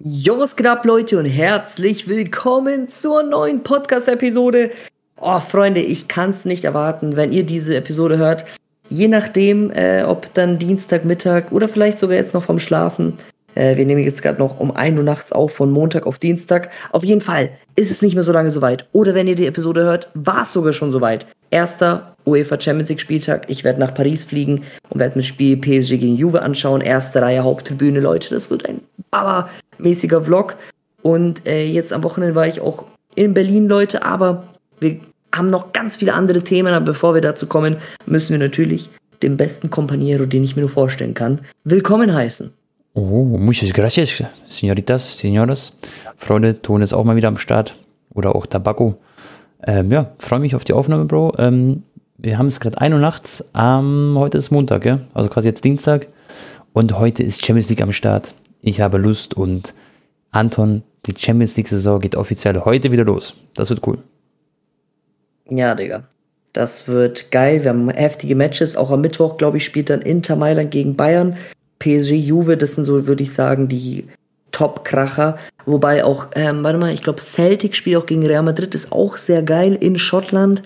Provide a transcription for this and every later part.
Jo, was geht ab, Leute, und herzlich willkommen zur neuen Podcast-Episode. Oh, Freunde, ich kann es nicht erwarten, wenn ihr diese Episode hört. Je nachdem, äh, ob dann Dienstagmittag oder vielleicht sogar jetzt noch vom Schlafen. Äh, wir nehmen jetzt gerade noch um 1 Uhr nachts auf, von Montag auf Dienstag. Auf jeden Fall ist es nicht mehr so lange soweit. Oder wenn ihr die Episode hört, war es sogar schon soweit. Erster UEFA Champions League Spieltag. Ich werde nach Paris fliegen und werde mir das Spiel PSG gegen Juve anschauen. Erste Reihe Haupttribüne, Leute. Das wird ein Baba-mäßiger Vlog. Und äh, jetzt am Wochenende war ich auch in Berlin, Leute. Aber wir haben noch ganz viele andere Themen. Aber bevor wir dazu kommen, müssen wir natürlich den besten Compañero, den ich mir nur vorstellen kann, willkommen heißen. Oh, muchas gracias, señoritas, señoras. Freunde, Ton ist auch mal wieder am Start. Oder auch Tabako. Ähm, ja, freue mich auf die Aufnahme, Bro. Ähm, wir haben es gerade 1 Uhr nachts. Ähm, heute ist Montag, ja? Also quasi jetzt Dienstag. Und heute ist Champions League am Start. Ich habe Lust und Anton, die Champions League-Saison geht offiziell heute wieder los. Das wird cool. Ja, Digga. Das wird geil. Wir haben heftige Matches. Auch am Mittwoch, glaube ich, spielt dann Inter Mailand gegen Bayern. PSG, Juve, das sind so, würde ich sagen, die Top-Kracher. Wobei auch, ähm, warte mal, ich glaube, Celtic spielt auch gegen Real Madrid, ist auch sehr geil in Schottland.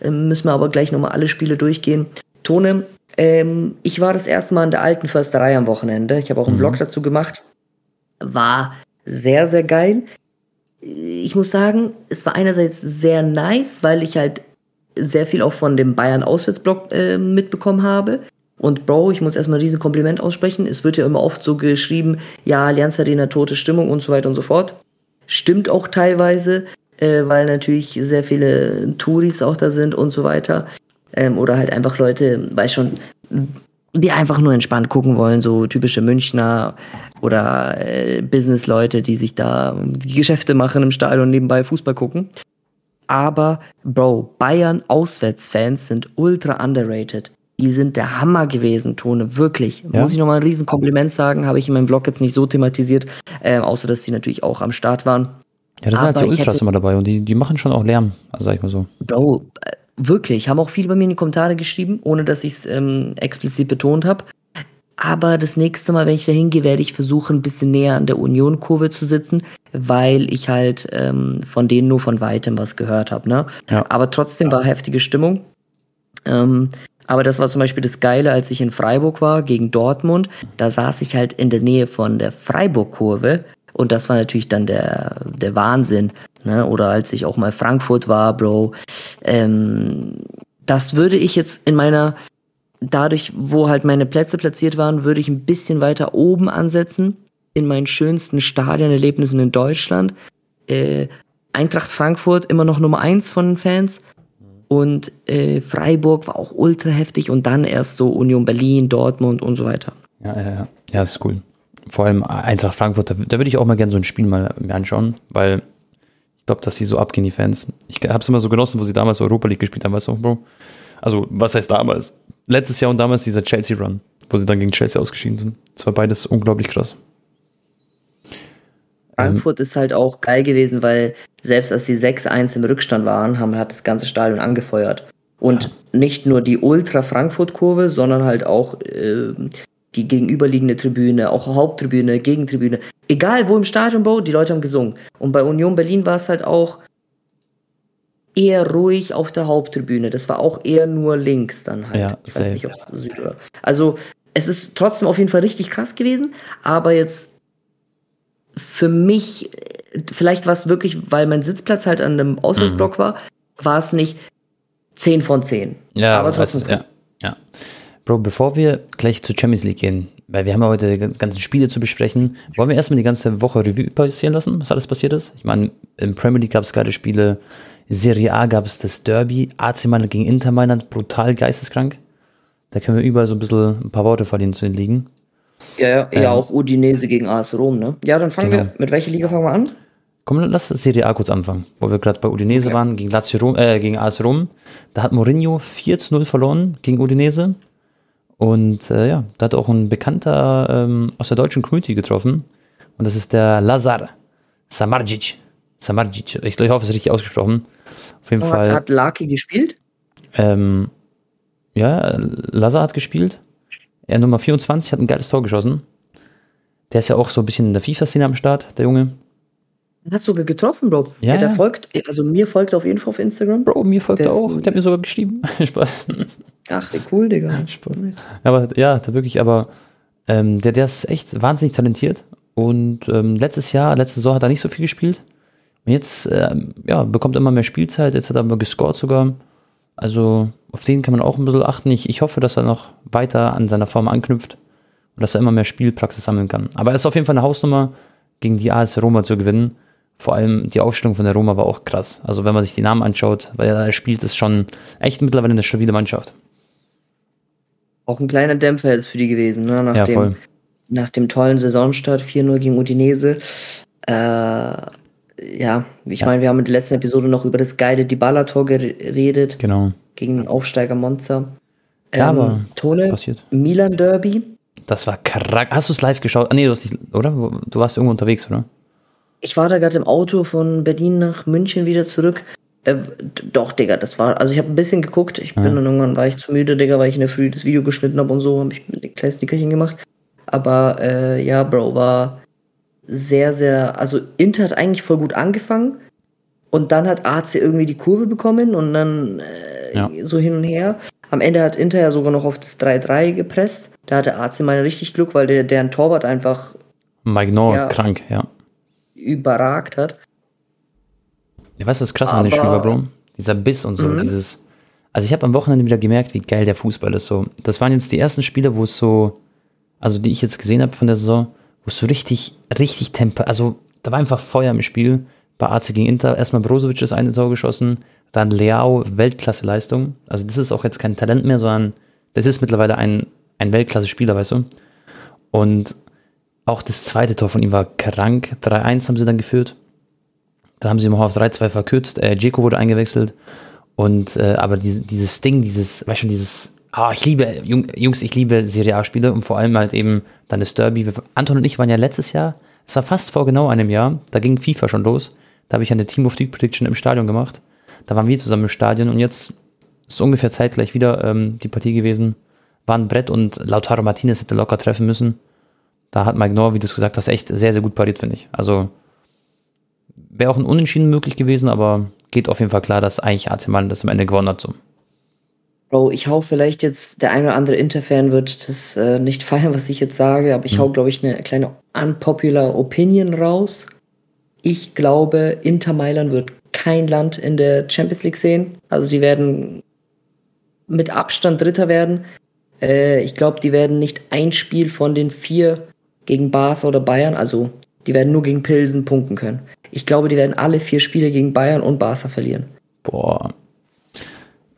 Ähm, müssen wir aber gleich nochmal alle Spiele durchgehen. Tone, ähm, ich war das erste Mal in der alten Försterei am Wochenende. Ich habe auch einen mhm. Vlog dazu gemacht. War sehr, sehr geil. Ich muss sagen, es war einerseits sehr nice, weil ich halt sehr viel auch von dem Bayern Auswärtsblock äh, mitbekommen habe. Und Bro, ich muss erstmal ein riesen Kompliment aussprechen. Es wird ja immer oft so geschrieben, ja, Allianz Arena, tote Stimmung und so weiter und so fort. Stimmt auch teilweise, äh, weil natürlich sehr viele Touris auch da sind und so weiter. Ähm, oder halt einfach Leute, weiß schon, die einfach nur entspannt gucken wollen, so typische Münchner oder äh, Business-Leute, die sich da die Geschäfte machen im Stadion und nebenbei Fußball gucken. Aber, Bro, Bayern Auswärtsfans sind ultra underrated die sind der Hammer gewesen, Tone, wirklich. Ja? Muss ich nochmal ein riesen Kompliment sagen, habe ich in meinem Blog jetzt nicht so thematisiert, äh, außer dass die natürlich auch am Start waren. Ja, das sind halt die Ultras immer dabei und die, die machen schon auch Lärm, also sag ich mal so. Bro, äh, wirklich, haben auch viele bei mir in die Kommentare geschrieben, ohne dass ich es ähm, explizit betont habe. Aber das nächste Mal, wenn ich da hingehe, werde ich versuchen, ein bisschen näher an der Union-Kurve zu sitzen, weil ich halt ähm, von denen nur von weitem was gehört habe. Ne? Ja. Aber trotzdem war heftige Stimmung. Ähm, aber das war zum Beispiel das Geile, als ich in Freiburg war gegen Dortmund. Da saß ich halt in der Nähe von der Freiburg-Kurve. Und das war natürlich dann der, der Wahnsinn. Ne? Oder als ich auch mal Frankfurt war, Bro. Ähm, das würde ich jetzt in meiner, dadurch, wo halt meine Plätze platziert waren, würde ich ein bisschen weiter oben ansetzen. In meinen schönsten Stadionerlebnissen in Deutschland. Äh, Eintracht Frankfurt immer noch Nummer eins von den Fans. Und äh, Freiburg war auch ultra heftig und dann erst so Union Berlin, Dortmund und so weiter. Ja, ja, ja. Ja, ist cool. Vor allem Eintracht Frankfurt, da, da würde ich auch mal gerne so ein Spiel mal mir anschauen, weil ich glaube, dass sie so abgehen, die Fans. Ich habe es immer so genossen, wo sie damals Europa League gespielt haben, weißt du, Bro? Also, was heißt damals? Letztes Jahr und damals dieser Chelsea-Run, wo sie dann gegen Chelsea ausgeschieden sind. Das war beides unglaublich krass. Frankfurt ähm, ist halt auch geil gewesen, weil selbst als die 6-1 im Rückstand waren, haben, hat das ganze Stadion angefeuert. Und ja. nicht nur die Ultra-Frankfurt-Kurve, sondern halt auch äh, die gegenüberliegende Tribüne, auch Haupttribüne, Gegentribüne. Egal wo im Stadion, Bro, die Leute haben gesungen. Und bei Union Berlin war es halt auch eher ruhig auf der Haupttribüne. Das war auch eher nur links dann halt. Ja, ich weiß nicht, ob es Süd oder. Also es ist trotzdem auf jeden Fall richtig krass gewesen, aber jetzt für mich, vielleicht war es wirklich, weil mein Sitzplatz halt an einem Auswärtsblock mhm. war, war es nicht 10 von 10. Ja, aber trotzdem. Weißt, ja, ja. Bro, bevor wir gleich zur Champions League gehen, weil wir haben ja heute die ganzen Spiele zu besprechen, wollen wir erstmal die ganze Woche Revue passieren lassen, was alles passiert ist? Ich meine, im Premier League gab es geile Spiele, Serie A gab es das Derby, AC Mailand gegen Inter Mailand, brutal geisteskrank. Da können wir überall so ein bisschen ein paar Worte verlieren zu den Ligen. Ja, ja, ähm, ja auch Udinese gegen AS Rom, ne? Ja, dann fangen genau. wir, mit welcher Liga fangen wir an? Komm, lass Serie A kurz anfangen, wo wir gerade bei Udinese okay. waren, gegen, Lazio Rom, äh, gegen AS Rom. Da hat Mourinho 4 zu 0 verloren gegen Udinese. Und äh, ja, da hat auch ein Bekannter ähm, aus der deutschen Community getroffen. Und das ist der Lazar Samardzic. Samardzic. Ich, ich hoffe, es ist richtig ausgesprochen. Auf jeden oh, Fall. Hat Laki gespielt? Ähm, ja, Lazar hat gespielt. Er Nummer 24 hat ein geiles Tor geschossen. Der ist ja auch so ein bisschen in der FIFA-Szene am Start, der Junge. Hast du sogar getroffen, Bro? Ja, der, der ja. folgt, also mir folgt auf jeden Fall auf Instagram. Bro, mir folgt Der er auch. Der hat mir sogar geschrieben. Spaß. Ach, wie cool, Digga. Spaß. Nice. Aber ja, der wirklich, aber ähm, der, der ist echt wahnsinnig talentiert. Und ähm, letztes Jahr, letzte Saison hat er nicht so viel gespielt. Und jetzt ähm, ja, bekommt er immer mehr Spielzeit. Jetzt hat er aber gescored sogar. Also auf den kann man auch ein bisschen achten. Ich, ich hoffe, dass er noch weiter an seiner Form anknüpft und dass er immer mehr Spielpraxis sammeln kann. Aber er ist auf jeden Fall eine Hausnummer, gegen die AS Roma zu gewinnen. Vor allem die Aufstellung von der Roma war auch krass. Also wenn man sich die Namen anschaut, weil er spielt, ist schon echt mittlerweile eine stabile Mannschaft. Auch ein kleiner Dämpfer ist für die gewesen, ne? Nach, Ja, dem, voll. nach dem tollen Saisonstart 4-0 gegen Udinese. Äh, ja, ich meine, wir haben in der letzten Episode noch über das geile Dybala-Tor geredet Genau. gegen den Aufsteiger Monza. Ja, aber Tone, passiert. Milan Derby. Das war krank. Hast du es live geschaut? Ah, nee, du hast nicht, oder? Du warst irgendwo unterwegs, oder? Ich war da gerade im Auto von Berlin nach München wieder zurück. Äh, doch, Digga, das war, also ich habe ein bisschen geguckt. Ich bin dann irgendwann, war ich zu müde, Digga, weil ich in der Früh das Video geschnitten habe und so, habe ich mit den kleinen Snickerchen gemacht. Aber äh, ja, Bro, war sehr, sehr, also Inter hat eigentlich voll gut angefangen und dann hat AC irgendwie die Kurve bekommen und dann äh, Ja. so hin und her. Am Ende hat Inter ja sogar noch auf das 3-3 gepresst. Da hatte AC mal richtig Glück, weil der, deren Torwart einfach Noah, Ja. krank, ja. überragt hat. Ja, weißt du, das krass an war, Bro? Dieser Biss und so, dieses. Also ich habe am Wochenende wieder gemerkt, wie geil der Fußball ist. So, das waren jetzt die ersten Spiele, wo es so, also die ich jetzt gesehen habe von der Saison, so richtig, richtig Tempo, also da war einfach Feuer im Spiel. Bei AC gegen Inter erstmal Brozovic das eine Tor geschossen, dann Leao, Weltklasse-Leistung. Also das ist auch jetzt kein Talent mehr, sondern das ist mittlerweile ein, ein Weltklasse-Spieler, weißt du? Und auch das zweite Tor von ihm war krank. 3-1 haben sie dann geführt. Dann haben sie mal auf 3-2 verkürzt. Äh, Dzeko wurde eingewechselt. Und äh, aber diese, dieses Ding, dieses, weißt du, dieses, ah, ich liebe, Jung, Jungs, ich liebe Serie A-Spiele und vor allem halt eben dann das Derby. Anton und ich waren ja letztes Jahr, es war fast vor genau einem Jahr, da ging FIFA schon los. Da habe ich eine Team of the Prediction im Stadion gemacht. Da waren wir zusammen im Stadion und jetzt ist ungefähr zeitgleich wieder ähm, die Partie gewesen. War ein Brett und Lautaro Martinez hätte locker treffen müssen. Da hat Mike Noor, wie du es gesagt hast, echt sehr, sehr gut pariert, finde ich. Also wäre auch ein Unentschieden möglich gewesen, aber geht auf jeden Fall klar, dass eigentlich AC Mailand das am Ende gewonnen hat. So. Bro, ich hau vielleicht jetzt, der ein oder andere Inter-Fan wird das äh, nicht feiern, was ich jetzt sage, aber ich hau, glaube ich, eine kleine unpopular Opinion raus. Ich glaube, Inter Mailand wird kein Land in der Champions League sehen. Also die werden mit Abstand Dritter werden. Äh, ich glaube, die werden nicht ein Spiel von den vier gegen Barca oder Bayern, also die werden nur gegen Pilsen punkten können. Ich glaube, die werden alle vier Spiele gegen Bayern und Barca verlieren. Boah.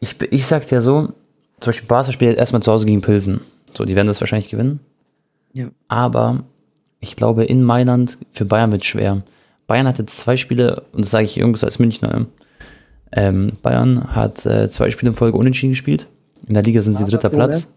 Ich, ich sag's ja so, zum Beispiel Barca spielt jetzt erstmal zu Hause gegen Pilsen. So, die werden das wahrscheinlich gewinnen. Ja. Aber ich glaube, in Mailand für Bayern wird schwer. Bayern hatte zwei Spiele, und das sage ich Jungs als Münchner, ne? ähm, Bayern hat äh, zwei Spiele in Folge unentschieden gespielt. In der Liga sind sie dritter? Platz.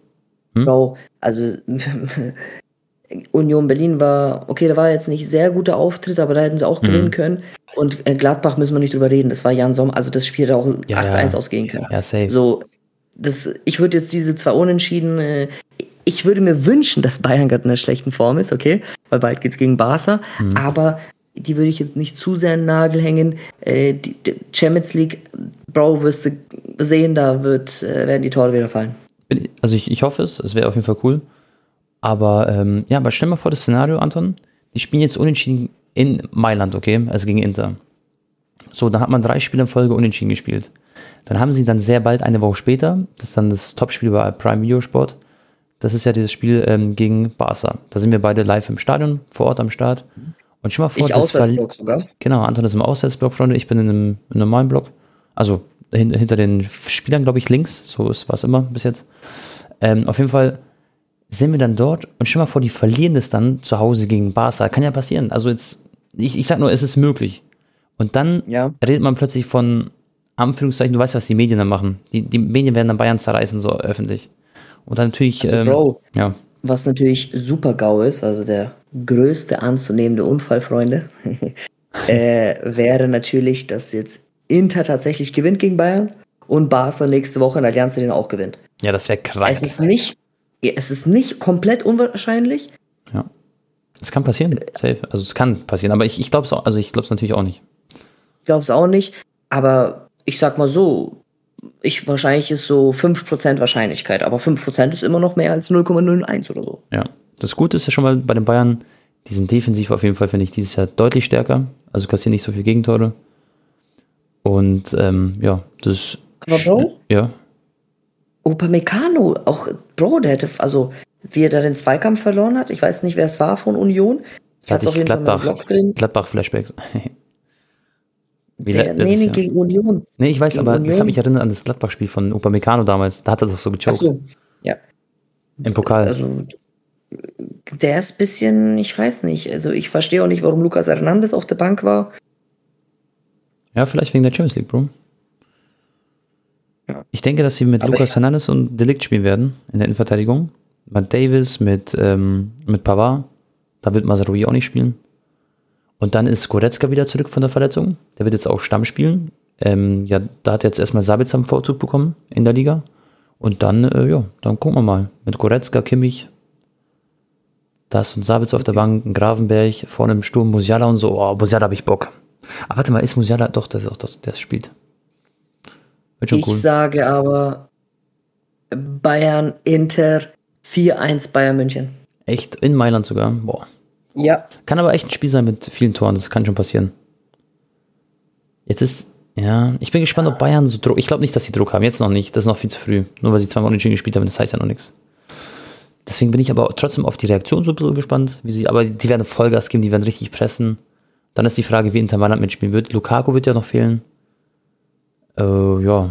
Bro, also Union Berlin war, okay, da war jetzt nicht sehr guter Auftritt, aber da hätten sie auch Mhm. gewinnen können. Und äh, Gladbach müssen wir nicht drüber reden. Das war Jan Sommer, also das Spiel hätte auch Ja, 8-1 ja. ausgehen können. Ja, safe. So, das, ich würde jetzt diese zwei Unentschieden, äh, ich würde mir wünschen, dass Bayern gerade in einer schlechten Form ist, okay? Weil bald geht's gegen Barca. Mhm. Aber die würde ich jetzt nicht zu sehr in den Nagel hängen. Äh, die, die Champions League, Bro, wirst du sehen, da wird, äh, werden die Tore wieder fallen. Also ich, ich hoffe es, es wäre auf jeden Fall cool. Aber ähm, ja, aber stell mal vor das Szenario, Anton. Die spielen jetzt unentschieden in Mailand, okay? Also gegen Inter. So, dann hat man drei Spiele in Folge unentschieden gespielt. Dann haben sie dann sehr bald, eine Woche später, das ist dann das Topspiel bei Prime Video Sport. Das ist ja dieses Spiel ähm, gegen Barca. Da sind wir beide live im Stadion, vor Ort am Start. Und schon mal vor, Ich das Auswärtsblock sogar. Genau, Anton ist im Auswärtsblock, Freunde. Ich bin in einem, im normalen Block. Also hin, hinter den Spielern, glaube ich, links. So ist was immer bis jetzt. Ähm, auf jeden Fall sind wir dann dort und stell mal vor, die verlieren das dann zu Hause gegen Barca. Kann ja passieren. Also jetzt, ich, ich sag nur, es ist möglich. Und dann Ja. redet man plötzlich von Anführungszeichen, du weißt, was die Medien dann machen. Die, die Medien werden dann Bayern zerreißen, so öffentlich. Und dann natürlich, Also, ähm, Bro. ja, Was natürlich super GAU ist, also der größte anzunehmende Unfall, Freunde, äh, wäre natürlich, dass jetzt Inter tatsächlich gewinnt gegen Bayern und Barca nächste Woche in Allianz den auch gewinnt. ja, das wäre krass. Es ist nicht, es ist nicht komplett unwahrscheinlich. Es kann passieren, safe. Also es kann passieren, aber ich, ich glaube es also ich glaube es natürlich auch nicht. Ich glaube es auch nicht, aber ich sag mal so, ich wahrscheinlich ist so 5% Wahrscheinlichkeit, aber 5% ist immer noch mehr als 0,01 oder so. Ja. Das Gute ist ja schon mal bei den Bayern, die sind defensiv auf jeden Fall, finde ich, dieses Jahr deutlich stärker. Also kassieren nicht so viele Gegentore. Und ähm, ja, das. Aber Bro? Ja. Upamecano, auch Bro, der hätte, also wie er da den Zweikampf verloren hat, ich weiß nicht, wer es war von Union. Ich hatte auf jeden Gladbach, Fall Blog drin. Gladbach-Flashbacks. Der, nee, nee, gegen Union. Nee, ich weiß, gegen aber Union. das hat mich erinnert an das Gladbach-Spiel von Upamecano damals. Da hat er doch so gechoked. Ach so, ja. Im Pokal. Also, der ist ein bisschen, ich weiß nicht. Also, ich verstehe auch nicht, warum Lucas Hernandez auf der Bank war. Ja, vielleicht wegen der Champions League, Bro. Ja. Ich denke, dass sie mit aber Lucas Hernandez und Delikt spielen werden in der Innenverteidigung. Mit Davis, mit, ähm, mit Pavard. Da wird Mazarui auch nicht spielen. Und dann ist Goretzka wieder zurück von der Verletzung. Der wird jetzt auch Stamm spielen. Ähm, ja, da hat jetzt erstmal Sabitzer einen Vorzug bekommen in der Liga. Und dann, äh, ja, dann gucken wir mal. Mit Goretzka, Kimmich, das und Sabitzer auf der Bank, Gravenberg, vorne im Sturm, Musiala und so. Oh, Musiala habe ich Bock. Aber warte mal, ist Musiala doch, der, doch, der spielt. ich cool. sage aber Bayern, Inter, 4-1 Bayern München. Echt? In Mailand sogar? Boah. Ja. Kann aber echt ein Spiel sein mit vielen Toren, das kann schon passieren. Jetzt ist, ja, ich bin gespannt, ob Bayern so Druck, ich glaube nicht, dass sie Druck haben, jetzt noch nicht, das ist noch viel zu früh. Nur weil sie zweimal unentschieden gespielt haben, das heißt ja noch nichts. Deswegen bin ich aber trotzdem auf die Reaktion so ein bisschen gespannt, wie sie, aber die werden Vollgas geben, die werden richtig pressen. Dann ist die Frage, wie Inter Mailand mitspielen wird. Lukaku wird ja noch fehlen. Äh, ja.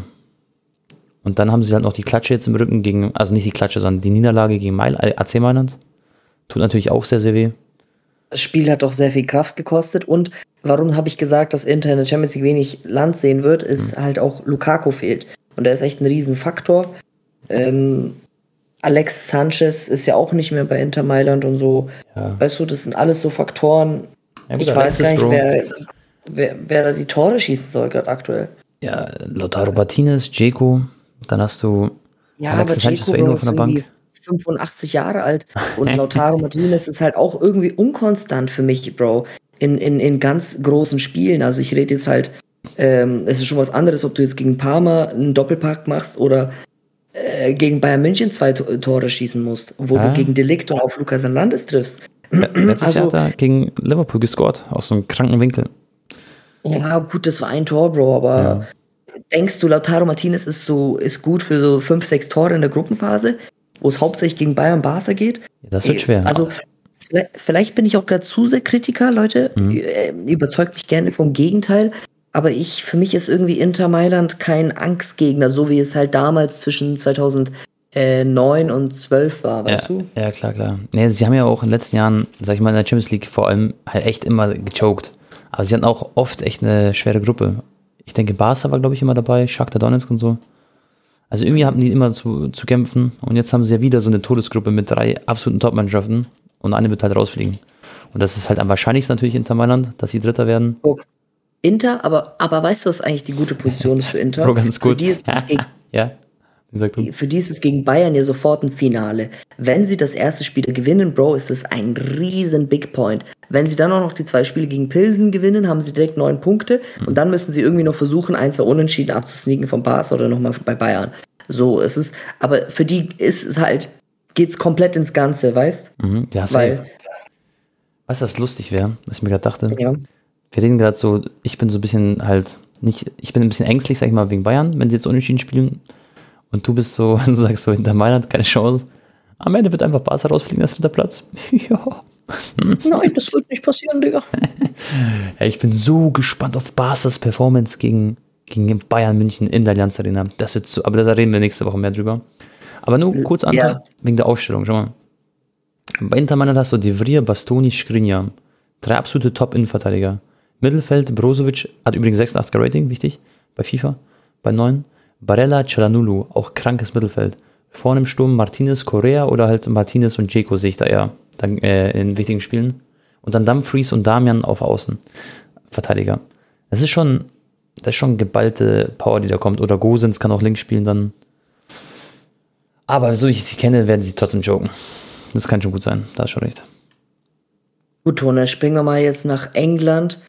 Und dann haben sie halt noch die Klatsche jetzt im Rücken gegen, also nicht die Klatsche, sondern die Niederlage gegen Mail, AC Mailand. Tut natürlich auch sehr, sehr weh. Das Spiel hat doch sehr viel Kraft gekostet und warum habe ich gesagt, dass Inter in der Champions League wenig Land sehen wird, ist mhm. halt auch Lukaku fehlt. Und der ist echt ein Riesenfaktor. Ähm, Alex Sanchez ist ja auch nicht mehr bei Inter Mailand und so. Ja. Weißt du, das sind alles so Faktoren. Ja, gut, ich weiß gar nicht, wer, wer, wer, da die Tore schießen soll, gerade aktuell. Ja, Lautaro Martinez, Jeko, dann hast du ja, Alexis Sanchez war eh nur von der Bank. 85 Jahre alt und Lautaro Martinez ist halt auch irgendwie unkonstant für mich, Bro, in, in, in ganz großen Spielen. Also ich rede jetzt halt, ähm, es ist schon was anderes, ob du jetzt gegen Parma einen Doppelpack machst oder äh, gegen Bayern München zwei Tore schießen musst, wo ja. du gegen Delikt und auf Lukas Hernandez triffst. Letztes also, Jahr hat er gegen Liverpool gescored, aus so einem kranken Winkel. Ja, gut, das war ein Tor, Bro, aber ja. Denkst du, Lautaro Martinez ist so, ist gut für so fünf, sechs Tore in der Gruppenphase? wo es hauptsächlich gegen Bayern Barca geht. Ja, das wird schwer. Also vielleicht, vielleicht bin ich auch gerade zu sehr Kritiker, Leute. Mhm. Äh, überzeugt mich gerne vom Gegenteil. Aber ich, für mich ist irgendwie Inter Mailand kein Angstgegner, so wie es halt damals zwischen 2009 und 12 war, weißt ja, du? Ja, klar, klar. Nee, sie haben ja auch in den letzten Jahren, sag ich mal, in der Champions League vor allem halt echt immer gechoked. Aber sie hatten auch oft echt eine schwere Gruppe. Ich denke, Barca war, glaube ich, immer dabei, Shakhtar Donetsk und so. Also irgendwie hatten die immer zu, zu kämpfen und jetzt haben sie ja wieder so eine Todesgruppe mit drei absoluten Top-Mannschaften und eine wird halt rausfliegen. Und das ist halt am wahrscheinlichsten natürlich Inter Mailand, dass sie Dritter werden. Okay. Inter, aber, aber weißt du, was eigentlich die gute Position ist für Inter? Bro, ganz gut. Für die ist ja. Für die ist es gegen Bayern ja sofort ein Finale. Wenn sie das erste Spiel gewinnen, Bro, ist das ein riesen Big Point. Wenn sie dann auch noch die zwei Spiele gegen Pilsen gewinnen, haben sie direkt neun Punkte mhm. und dann müssen sie irgendwie noch versuchen, ein, zwei Unentschieden abzusneaken vom Barca oder nochmal bei Bayern. So ist es. Aber für die ist es halt, geht's komplett ins Ganze, weißt? Mhm, ja, Weil, Weißt du, was lustig wäre, was ich mir gerade dachte? Ja. Wir reden gerade so, ich bin so ein bisschen halt nicht, ich bin ein bisschen ängstlich, sag ich mal, wegen Bayern, wenn sie jetzt unentschieden spielen. Und du bist so, du sagst so, hinter Mailand keine Chance. Am Ende wird einfach Barca rausfliegen, das dritter Platz. ja. Nein, das wird nicht passieren, Digga. ja, ich bin so gespannt auf Barca's Performance gegen, gegen Bayern München in der Allianz Arena. Das wird so, aber da reden wir nächste Woche mehr drüber. Aber nur kurz an, ja. wegen der Aufstellung, schau mal. Bei Inter Mailand hast du Di Vria, Bastoni, Skriniar. Drei absolute Top-Innenverteidiger. Mittelfeld, Brozovic hat übrigens 86er Rating, wichtig, bei FIFA, bei 9. Barella Cialanulu, auch krankes Mittelfeld. Vorne im Sturm Martinez, Correa oder halt Martinez und Jeko sehe ich da eher dann, äh, in wichtigen Spielen. Und dann Dumfries und Damian auf Außen. Verteidiger. Das ist schon, das ist schon geballte Power, die da kommt. Oder Gosens kann auch links spielen dann. Aber so ich sie kenne, werden sie trotzdem joken. Das kann schon gut sein. Da ist schon recht. Gut, Tone, springen wir mal jetzt nach England.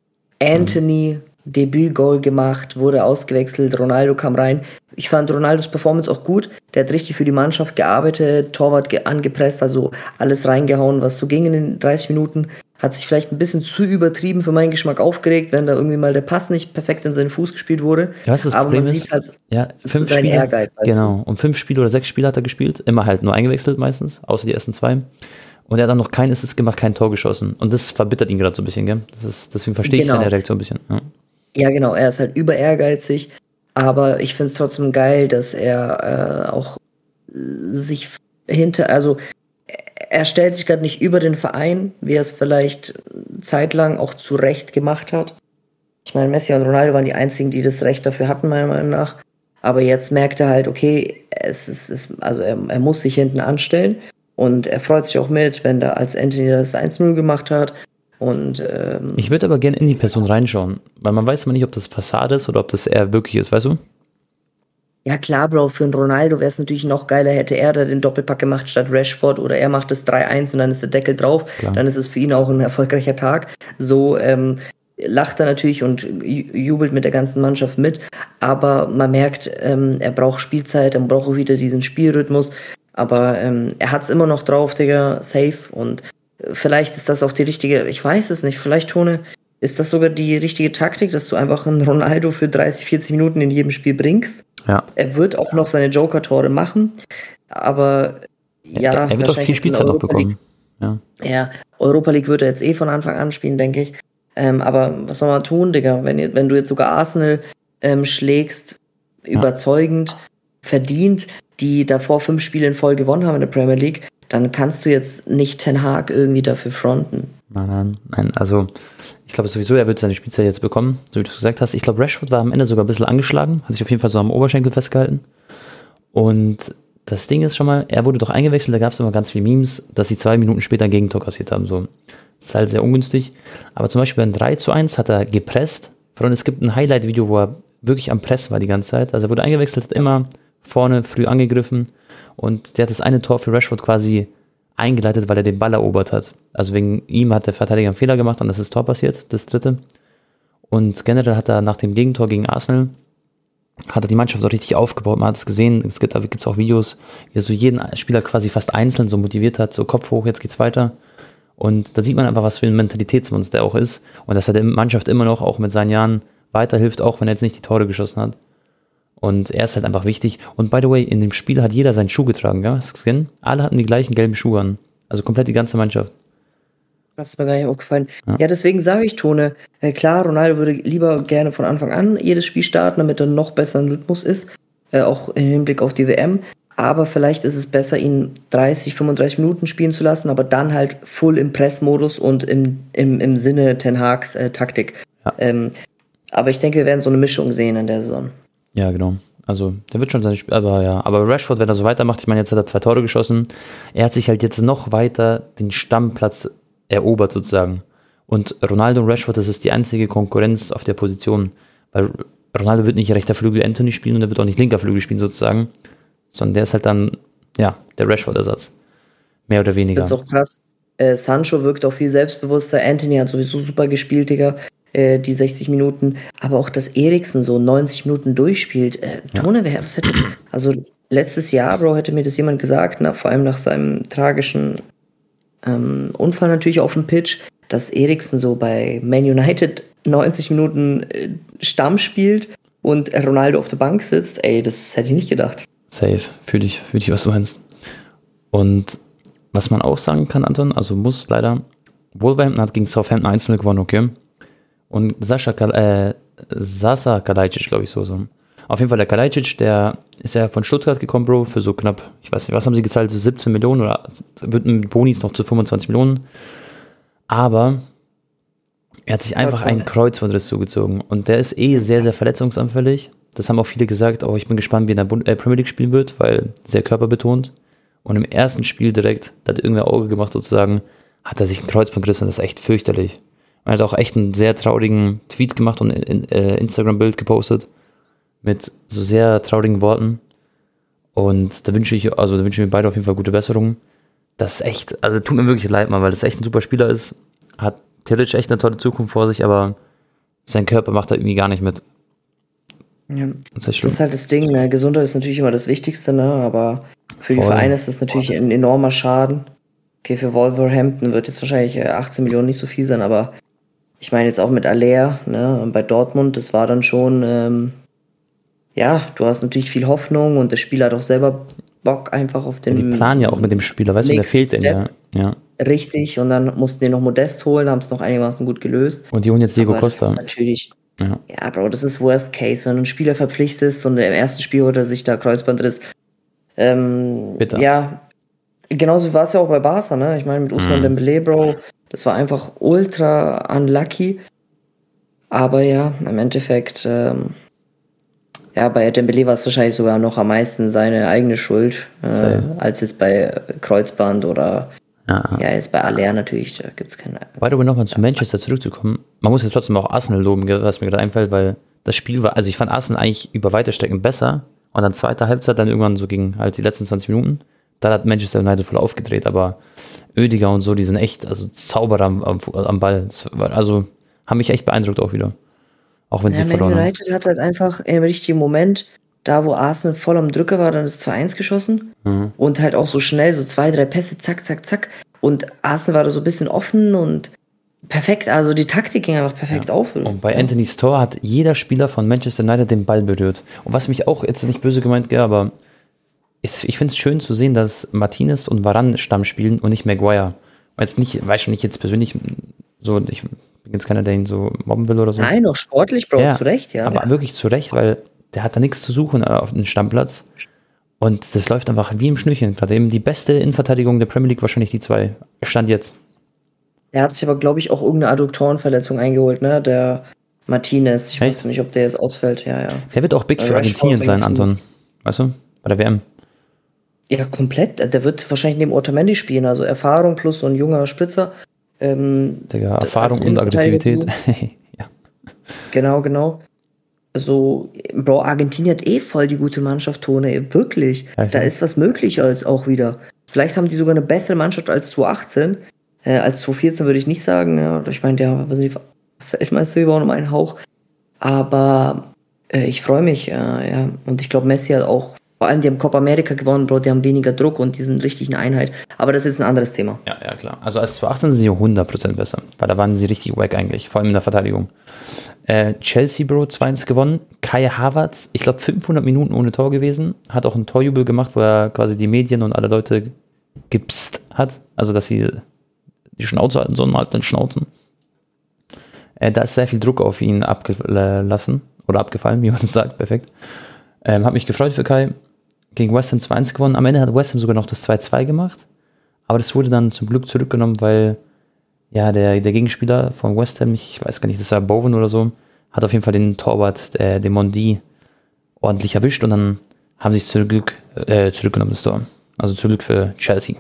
Anthony, mhm. Debütgoal gemacht, wurde ausgewechselt, Ronaldo kam rein. Ich fand Ronaldos Performance auch gut. Der hat richtig für die Mannschaft gearbeitet, Torwart ge angepresst, also alles reingehauen, was so ging in den 30 Minuten. Hat sich vielleicht ein bisschen zu übertrieben für meinen Geschmack aufgeregt, wenn da irgendwie mal der Pass nicht perfekt in seinen Fuß gespielt wurde. Ja, was das Aber Problem man ist, sieht halt ja, fünf seinen Spiele, Ehrgeiz. Genau, und fünf Spiele oder sechs Spiele hat er gespielt. Immer halt nur eingewechselt meistens, außer die ersten zwei. Und er hat dann noch kein Assist gemacht, kein Tor geschossen. Und das verbittert ihn gerade so ein bisschen, gell? Das ist, deswegen verstehe genau. ich seine Reaktion ein bisschen. Ja. Ja. genau, er ist halt über ehrgeizig. Aber ich finde es trotzdem geil, dass er äh, auch sich hinter, also er stellt sich gerade nicht über den Verein, wie er es vielleicht zeitlang auch zu Recht gemacht hat. Ich meine, Messi und Ronaldo waren die einzigen, die das Recht dafür hatten, meiner Meinung nach. Aber jetzt merkt er halt, okay, es ist, es, also er, er muss sich hinten anstellen und er freut sich auch mit, wenn da als Anthony das 1-0 gemacht hat. Und, ähm, ich würde aber gerne in die Person reinschauen, weil man weiß immer nicht, ob das Fassade ist oder ob das er wirklich ist, weißt du? Ja klar, Bro, für einen Ronaldo wäre es natürlich noch geiler, hätte er da den Doppelpack gemacht statt Rashford oder er macht das 3-1 und dann ist der Deckel drauf. Klar. Dann ist es für ihn auch ein erfolgreicher Tag. So ähm, lacht er natürlich und jubelt mit der ganzen Mannschaft mit, aber man merkt, ähm, er braucht Spielzeit, er braucht auch wieder diesen Spielrhythmus. Aber ähm, er hat es immer noch drauf, Digga, safe. Und vielleicht ist das auch die richtige, ich weiß es nicht, vielleicht, Tone, ist das sogar die richtige Taktik, dass du einfach einen Ronaldo für 30, 40 Minuten in jedem Spiel bringst. Ja. Er wird auch noch seine Joker-Tore machen, aber ja. Er, er wird auch viel Spielzeit noch bekommen. Ja. ja, Europa League wird er jetzt eh von Anfang an spielen, denke ich. Ähm, aber was soll man tun, Digga? Wenn, wenn du jetzt sogar Arsenal ähm, schlägst, überzeugend, ja. verdient, die davor fünf Spiele in Folge gewonnen haben in der Premier League, dann kannst du jetzt nicht Ten Hag irgendwie dafür fronten. Nein, nein, nein. Also ich glaube sowieso, er wird seine Spielzeit jetzt bekommen, so wie du es gesagt hast. Ich glaube, Rashford war am Ende sogar ein bisschen angeschlagen, hat sich auf jeden Fall so am Oberschenkel festgehalten. Und das Ding ist schon mal, er wurde doch eingewechselt, da gab es immer ganz viele Memes, dass sie zwei Minuten später ein Gegentor kassiert haben. So. Das ist halt sehr ungünstig. Aber zum Beispiel beim 3 zu 1 hat er gepresst. Freunde, es gibt ein Highlight-Video, wo er wirklich am Press war die ganze Zeit. Also er wurde eingewechselt, hat immer vorne früh angegriffen und der hat das eine Tor für Rashford quasi eingeleitet, weil er den Ball erobert hat. Also wegen ihm hat der Verteidiger einen Fehler gemacht und das ist Tor passiert, das dritte. Und generell hat er nach dem Gegentor gegen Arsenal hat er die Mannschaft so richtig aufgebaut. Man hat es gesehen, es gibt es auch Videos, wie er so jeden Spieler quasi fast einzeln so motiviert hat, so Kopf hoch, jetzt geht's weiter. Und da sieht man einfach, was für ein Mentalitätsmonster er auch ist. Und dass er der Mannschaft immer noch, auch mit seinen Jahren, weiterhilft, auch wenn er jetzt nicht die Tore geschossen hat. Und er ist halt einfach wichtig. Und by the way, in dem Spiel hat jeder seinen Schuh getragen, ja? Skin. Alle hatten die gleichen gelben Schuhe an. Also komplett die ganze Mannschaft. Das ist mir gar nicht aufgefallen. Ja, ja deswegen sage ich, Tone, äh, klar, Ronaldo würde lieber gerne von Anfang an jedes Spiel starten, damit er noch besser im Rhythmus ist. Äh, auch im Hinblick auf die WM. Aber vielleicht ist es besser, ihn 30, 35 Minuten spielen zu lassen, aber dann halt voll im Pressmodus und im, im, im Sinne Ten Hags äh, Taktik. Ja. Ähm, aber ich denke, wir werden so eine Mischung sehen in der Saison. Ja, genau. Also, der wird schon sein Spiel, aber ja. Aber Rashford, wenn er so weitermacht, ich meine, jetzt hat er zwei Tore geschossen. Er hat sich halt jetzt noch weiter den Stammplatz erobert, sozusagen. Und Ronaldo und Rashford, das ist die einzige Konkurrenz auf der Position. Weil Ronaldo wird nicht rechter Flügel Anthony spielen und er wird auch nicht linker Flügel spielen, sozusagen. Sondern der ist halt dann, ja, der Rashford-Ersatz. Mehr oder weniger. Das ist auch krass. Äh, Sancho wirkt auch viel selbstbewusster. Anthony hat sowieso super gespielt, Digga. Äh, die 60 Minuten, aber auch, dass Eriksen so 90 Minuten durchspielt. Äh, Tone, wer, was hätte, also letztes Jahr, Bro, hätte mir das jemand gesagt, na, vor allem nach seinem tragischen ähm, Unfall natürlich auf dem Pitch, dass Eriksen so bei Man United 90 Minuten äh, Stamm spielt und Ronaldo auf der Bank sitzt. Ey, das hätte ich nicht gedacht. Safe, fühle ich, fühl ich, was du meinst. Und was man auch sagen kann, Anton, also muss leider, Wolverhampton hat gegen Southampton 1-0 gewonnen, okay? Und Sascha, äh, Sasa Kalajdzic, glaube ich, so, so. Auf jeden Fall der Kalajdzic, der ist ja von Stuttgart gekommen, Bro, für so knapp, ich weiß nicht, was haben sie gezahlt, so 17 Millionen oder wird mit Bonis noch zu 25 Millionen. Aber er hat sich einfach einen Kreuzbandriss zugezogen und der ist eh sehr, sehr verletzungsanfällig. Das haben auch viele gesagt, oh, ich bin gespannt, wie er in der Bund äh, Premier League spielen wird, weil sehr körperbetont. Und im ersten Spiel direkt, da hat irgendwer Auge gemacht sozusagen, hat er sich einen Kreuzbandriss und das ist echt fürchterlich. Man hat auch echt einen sehr traurigen Tweet gemacht und ein äh, Instagram-Bild gepostet mit so sehr traurigen Worten. Und da wünsche ich, also da wünsche ich mir beide auf jeden Fall gute Besserung. Das ist echt, also tut mir wirklich leid mal, weil das echt ein super Spieler ist. hat Tillich echt eine tolle Zukunft vor sich, aber sein Körper macht da irgendwie gar nicht mit. Ja. Das ist, das ist halt das Ding, ne? Gesundheit ist natürlich immer das Wichtigste, ne? aber für Voll. die Vereine ist das natürlich ein enormer Schaden. Okay, für Wolverhampton wird jetzt wahrscheinlich 18 äh, Millionen nicht so viel sein, aber ich meine jetzt auch mit Aller, ne, bei Dortmund, das war dann schon, ähm, ja, du hast natürlich viel Hoffnung und der Spieler hat auch selber Bock einfach auf den. Die planen ja auch mit dem Spieler, weißt du, der fehlt denn ja. ja. Richtig, und dann mussten die noch Modest holen, haben es noch einigermaßen gut gelöst. Und die holen jetzt Diego Aber Costa. Das ist natürlich, ja. ja, Bro, das ist Worst Case, wenn du einen Spieler verpflichtest und im ersten Spiel oder sich da Kreuzbandriss. Ähm, Bitte. Ja, genauso war es ja auch bei Barca, ne? Ich meine, mit Usman mm. Dembele, Bro, das war einfach ultra unlucky. Aber ja, im Endeffekt, ähm, ja, bei Dembele war es wahrscheinlich sogar noch am meisten seine eigene Schuld, äh, als jetzt bei Kreuzband oder ja, ja jetzt bei Aller natürlich, da gibt es keine. Weiter nochmal zu Manchester zurückzukommen. Man muss jetzt trotzdem auch Arsenal loben, was mir gerade einfällt, weil das Spiel war, also ich fand Arsenal eigentlich über weite Strecken besser und dann zweite Halbzeit dann irgendwann so gegen halt die letzten 20 Minuten. Da hat Manchester United voll aufgedreht, aber Ödiger und so, die sind echt, also Zauberer am, am, am Ball. War, also haben mich echt beeindruckt auch wieder. Auch wenn ja, sie verloren haben. United hat halt einfach im richtigen Moment, da wo Arsenal voll am Drücker war, dann das 2-1 geschossen. Mhm. Und halt auch so schnell, so zwei, drei Pässe, zack, zack, zack. Und Arsenal war da so ein bisschen offen und perfekt. Also die Taktik ging einfach perfekt ja. auf. Und bei Anthony's Tor hat jeder Spieler von Manchester United den Ball berührt. Und was mich auch jetzt nicht böse gemeint, aber ich finde es schön zu sehen, dass Martinez und Varan Stamm spielen und nicht Maguire. Jetzt nicht, weiß schon nicht jetzt persönlich so, ich bin jetzt keiner, der ihn so mobben will oder so. Nein, auch sportlich, Bro, ja, zu Recht, ja. Aber ja. wirklich zu Recht, weil der hat da nichts zu suchen äh, auf dem Stammplatz. Und das läuft einfach wie im Schnürchen. Gerade eben die beste Innenverteidigung der Premier League, wahrscheinlich die zwei. Stand jetzt. Er hat sich aber, glaube ich, auch irgendeine Adduktorenverletzung eingeholt, ne? Der Martinez. Ich Echt? weiß nicht, ob der jetzt ausfällt. Ja, ja. Der wird auch big für Argentinien sein, Anton. Weißt du? Bei der WM. Ja, komplett. Der wird wahrscheinlich neben Otamendi spielen. Also Erfahrung plus so ein junger Spitzer. Ähm, Digga, Erfahrung und Aggressivität. ja. Genau, genau. Also, Bro, Argentinien hat eh voll die gute Mannschaft, Tone, wirklich. Ja, da ist was möglich als auch wieder. Vielleicht haben die sogar eine bessere Mannschaft als 2018. Äh, als 2014 würde ich nicht sagen. Ja, ich meine, der was sind die Weltmeister geworden um einen Hauch. Aber äh, ich freue mich, äh, ja. Und ich glaube, Messi hat auch vor allem, die haben Copa America gewonnen, Bro, die haben weniger Druck und die sind richtig eine Einheit. Aber das ist ein anderes Thema. Ja, ja, klar. Also als 2018 sind sie 100% besser, weil da waren sie richtig wack eigentlich, vor allem in der Verteidigung. Äh, Chelsea, Bro, 2-1 gewonnen. Kai Havertz, ich glaube 500 Minuten ohne Tor gewesen, hat auch ein Torjubel gemacht, wo er quasi die Medien und alle Leute gipst hat. Also, dass sie die Schnauze halten sollen, halt den Schnauzen. Äh, da ist sehr viel Druck auf ihn abgelassen oder abgefallen, wie man sagt, perfekt. Ähm, hat mich gefreut für Kai gegen West Ham 2-1 gewonnen. Am Ende hat West Ham sogar noch das 2-2 gemacht. Aber das wurde dann zum Glück zurückgenommen, weil ja, der, der Gegenspieler von West Ham, ich weiß gar nicht, das war Bowen oder so, hat auf jeden Fall den Torwart, der, den Mondi, ordentlich erwischt und dann haben sie es zum Glück äh, zurückgenommen, das Tor. Also zum Glück für Chelsea.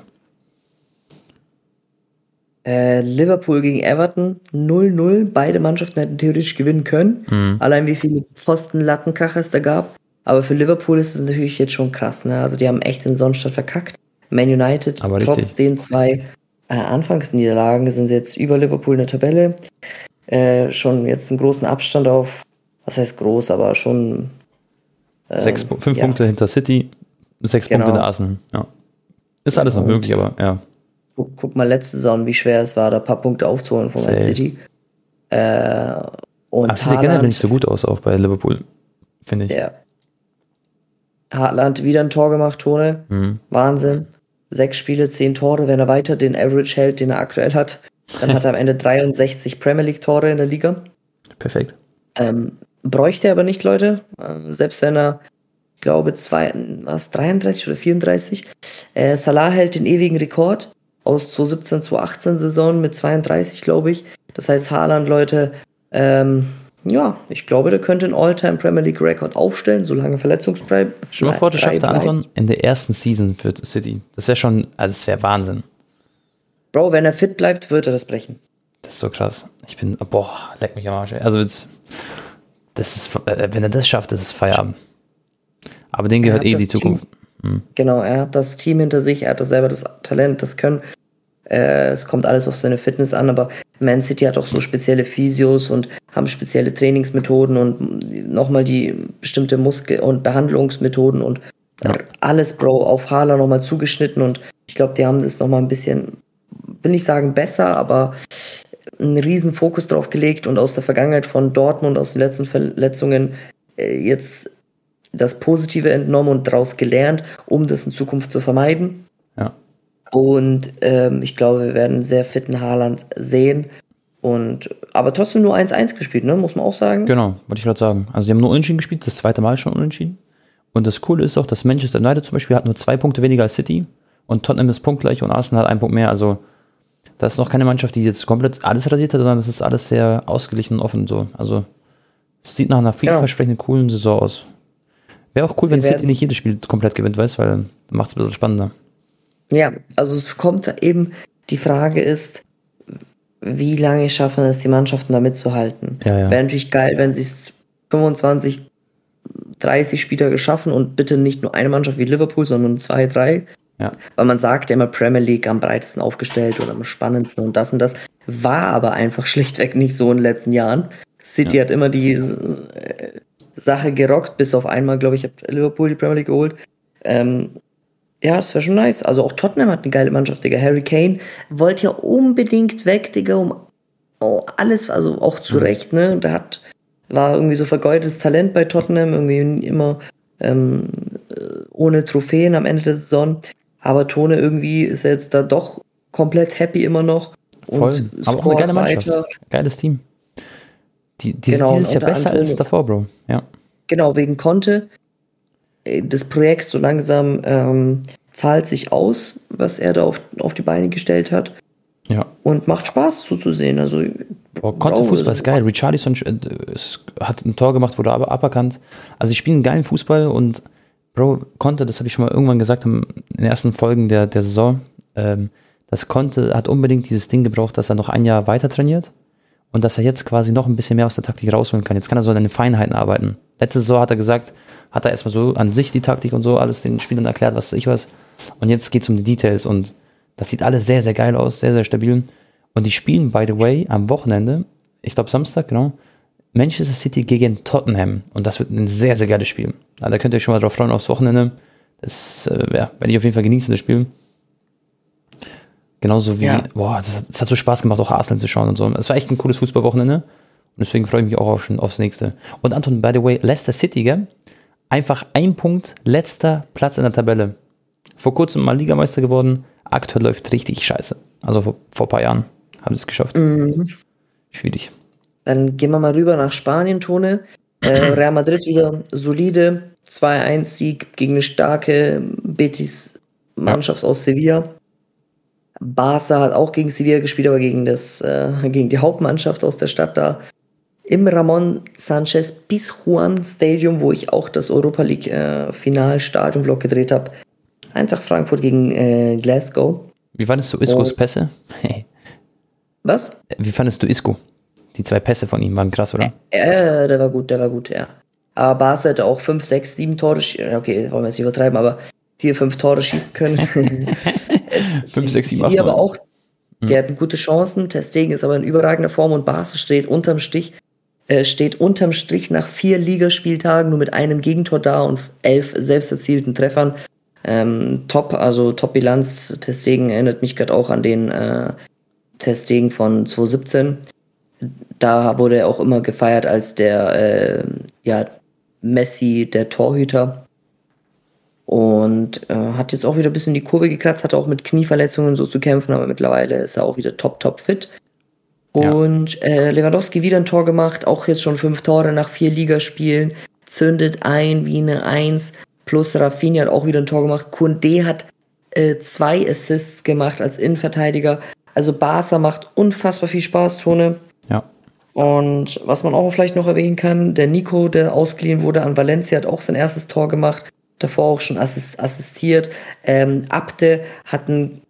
Äh, Liverpool gegen Everton 0-0. Beide Mannschaften hätten theoretisch gewinnen können. Mhm. Allein wie viele Pfosten-Lattenkracher es da gab. Aber für Liverpool ist es natürlich jetzt schon krass. Ne? Also die haben echt in Sonnenstadt verkackt. Man United, Aber trotz richtig. den zwei äh, Anfangsniederlagen, sind jetzt über Liverpool in der Tabelle. Äh, schon jetzt einen großen Abstand auf, was heißt groß, aber schon. Äh, sechs, fünf ja. Punkte hinter City, sechs genau. Punkte in Arsenal. Ja. Ist alles noch möglich, aber ja. Guck, guck, mal letzte Saison, wie schwer es war, da ein paar Punkte aufzuholen von Man City. Äh, und aber sieht generell nicht so gut aus, auch bei Liverpool, finde ich. Ja. Hartland wieder ein Tor gemacht, Tone. Mhm. Wahnsinn. Sechs Spiele, zehn Tore. Wenn er weiter den Average hält, den er aktuell hat, dann hat er am Ende 63 Premier League Tore in der Liga. Perfekt. Ähm, bräuchte er aber nicht, Leute. Äh, selbst wenn er, ich glaube, zwei, was, 33 oder 34. Äh, Salah hält den ewigen Rekord aus 2017, 2018 Saison mit 32, glaube ich. Das heißt, Haaland, Leute, ähm, ja, ich glaube, der könnte einen All-Time Premier League Rekord aufstellen, solange verletzungsfrei Stell mal vor, das schafft der Anton in der ersten Season für City. Das wäre schon, also das wäre Wahnsinn. Bro, wenn er fit bleibt, wird er das brechen. Das ist so krass. Ich bin, boah, leck mich am Arsch. Also jetzt, das ist, äh, wenn er das schafft, das ist Feierabend. Aber den gehört eh die Zukunft. Hm. Genau, er hat das Team hinter sich, er hat das selber das Talent, das Können. Äh, es kommt alles auf seine Fitness an, aber Man City hat auch so spezielle Physios und haben spezielle Trainingsmethoden und nochmal die bestimmte Muskel- und Behandlungsmethoden und ja. alles, Bro, auf Haaland nochmal zugeschnitten und ich glaube, die haben das nochmal ein bisschen, will nicht sagen besser, aber einen riesen Fokus drauf gelegt und aus der Vergangenheit von Dortmund, aus den letzten Verletzungen äh, jetzt das Positive entnommen und daraus gelernt, um das in Zukunft zu vermeiden. Und ähm, ich glaube, wir werden einen sehr fitten Haaland sehen. Und, aber trotzdem nur 1-1 gespielt, ne? muss man auch sagen. Genau, wollte ich gerade sagen. Also, die haben nur unentschieden gespielt, das zweite Mal schon unentschieden. Und das Coole ist auch, dass Manchester United zum Beispiel hat nur zwei Punkte weniger als City und Tottenham ist punktgleich und Arsenal hat einen Punkt mehr. Also, das ist noch keine Mannschaft, die jetzt komplett alles rasiert hat, sondern das ist alles sehr ausgeglichen und offen so. Also, es sieht nach einer vielversprechenden, coolen Saison aus. Wäre auch cool, wenn City nicht jedes Spiel komplett gewinnt, weißt weil dann macht es ein bisschen spannender. Ja, also es kommt eben, die Frage ist, wie lange schaffen es die Mannschaften da mitzuhalten? Ja, ja. Wäre natürlich geil, wenn sie es 25, 30 Spieler geschaffen und bitte nicht nur eine Mannschaft wie Liverpool, sondern zwei, drei. Ja. Weil man sagt ja immer Premier League am breitesten aufgestellt oder am spannendsten und das und das. War aber einfach schlichtweg nicht so in den letzten Jahren. City ja. hat immer die äh, Sache gerockt, bis auf einmal, glaube ich, hat Liverpool die Premier League geholt. Ähm, ja, das wäre schon nice. Also auch Tottenham hat eine geile Mannschaft, Digga. Harry Kane wollte ja unbedingt weg, Digga, um oh, alles, also auch zu mhm. Recht, ne? Der hat, war irgendwie so vergeudetes Talent bei Tottenham, irgendwie immer ähm, äh, ohne Trophäen am Ende der Saison. Aber Tone irgendwie ist er jetzt da doch komplett happy immer noch. Voll. Und Aber auch eine geile Mannschaft. Weiter. Geiles Team. Die, die genau, dieses Jahr besser Antonio. als davor, Bro. Ja. Genau, wegen Conte. Das Projekt so langsam ähm, zahlt sich aus, was er da auf, auf die Beine gestellt hat. Ja. Und macht Spaß zuzusehen. Also, Boah, Conte Fußball ist geil. Richarlison äh, hat ein Tor gemacht, wurde aber aberkannt. Also, ich spiele einen geilen Fußball und Bro, Conte, das habe ich schon mal irgendwann gesagt in den ersten Folgen der, der Saison, ähm, das Conte hat unbedingt dieses Ding gebraucht, dass er noch ein Jahr weiter trainiert und dass er jetzt quasi noch ein bisschen mehr aus der Taktik rausholen kann. Jetzt kann er so an den Feinheiten arbeiten. Letzte Saison hat er gesagt, hat er erstmal so an sich die Taktik und so alles den Spielern erklärt, was ich was. Und jetzt geht es um die Details und das sieht alles sehr, sehr geil aus, sehr, sehr stabil. Und die spielen, by the way, am Wochenende, ich glaube Samstag, genau, Manchester City gegen Tottenham. Und das wird ein sehr, sehr geiles Spiel. Also da könnt ihr euch schon mal drauf freuen aufs Wochenende. Das äh, ja, werde ich auf jeden Fall genießen, das Spiel. Genauso wie, ja. boah, das hat, das hat, so Spaß gemacht, auch Arsenal zu schauen und so. Es war echt ein cooles Fußballwochenende. Und deswegen freue ich mich auch auf, schon aufs nächste. Und Anton, by the way, Leicester City, gell? Einfach ein Punkt, letzter Platz in der Tabelle. Vor kurzem mal Ligameister geworden. Aktuell läuft richtig scheiße. Also vor, vor ein paar Jahren haben sie es geschafft. Mhm. Schwierig. Dann gehen wir mal rüber nach Spanien, Tone. Äh, Real Madrid wieder solide. 2-1-Sieg gegen eine starke Betis-Mannschaft ja. aus Sevilla. Barca hat auch gegen Sevilla gespielt, aber gegen, das, äh, gegen die Hauptmannschaft aus der Stadt da. Im Ramon Sanchez Pizjuan Stadium, wo ich auch das Europa League äh, Final Stadionvlog gedreht habe. Eintracht Frankfurt gegen äh, Glasgow. Wie fandest du Iscos Pässe? Was? Wie fandest du Isco? Die zwei Pässe von ihm waren krass, oder? Ja, der war gut, der war gut, ja. Aber Barca hätte auch 5, 6, 7 Tore, okay, wollen wir jetzt nicht übertreiben, aber 4, 5 Tore schießen können. 5, 6, 7, 8, aber auch, die mhm. hatten gute Chancen. Testegen ist aber in überragender Form und Barca steht unterm Stich, äh, steht unterm Strich nach vier Ligaspieltagen nur mit einem Gegentor da und elf selbst erzielten Treffern. Ähm, top, also Top-Bilanz. Testegen erinnert mich gerade auch an den äh, Testegen von 2017. Da wurde er auch immer gefeiert als der äh, ja, Messi, der Torhüter. Und äh, hat jetzt auch wieder ein bisschen die Kurve gekratzt, hatte auch mit Knieverletzungen so zu kämpfen, aber mittlerweile ist er auch wieder top, top fit. Und äh, Lewandowski wieder ein Tor gemacht, auch jetzt schon fünf Tore nach vier Ligaspielen, zündet ein wie eine Eins. Plus Rafinha hat auch wieder ein Tor gemacht. Kunde hat äh, zwei Assists gemacht als Innenverteidiger. Also Barca macht unfassbar viel Spaß, Tone. Ja. Und was man auch vielleicht noch erwähnen kann, der Nico, der ausgeliehen wurde an Valencia, hat auch sein erstes Tor gemacht davor auch schon assist assistiert. Ähm, Abde hat einen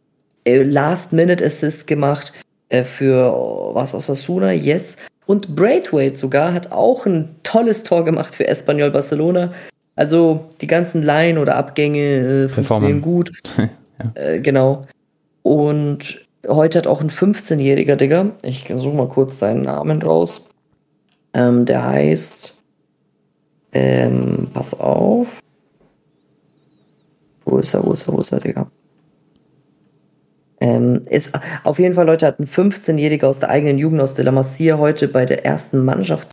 äh, Last-Minute-Assist gemacht äh, für was aus Asuna, yes. Und Braithwaite sogar hat auch ein tolles Tor gemacht für Espanyol Barcelona. Also die ganzen Laien oder Abgänge äh, funktionieren gut. ja. äh, genau. Und heute hat auch ein 15-Jähriger, Digga. Ich suche mal kurz seinen Namen raus. Ähm, der heißt. Ähm, pass auf. Wo ist er, wo ist er, wo ist er, Digga? Ähm, ist, auf jeden Fall, Leute, hat ein 15-Jähriger aus der eigenen Jugend aus de la Masia heute bei der ersten Mannschaft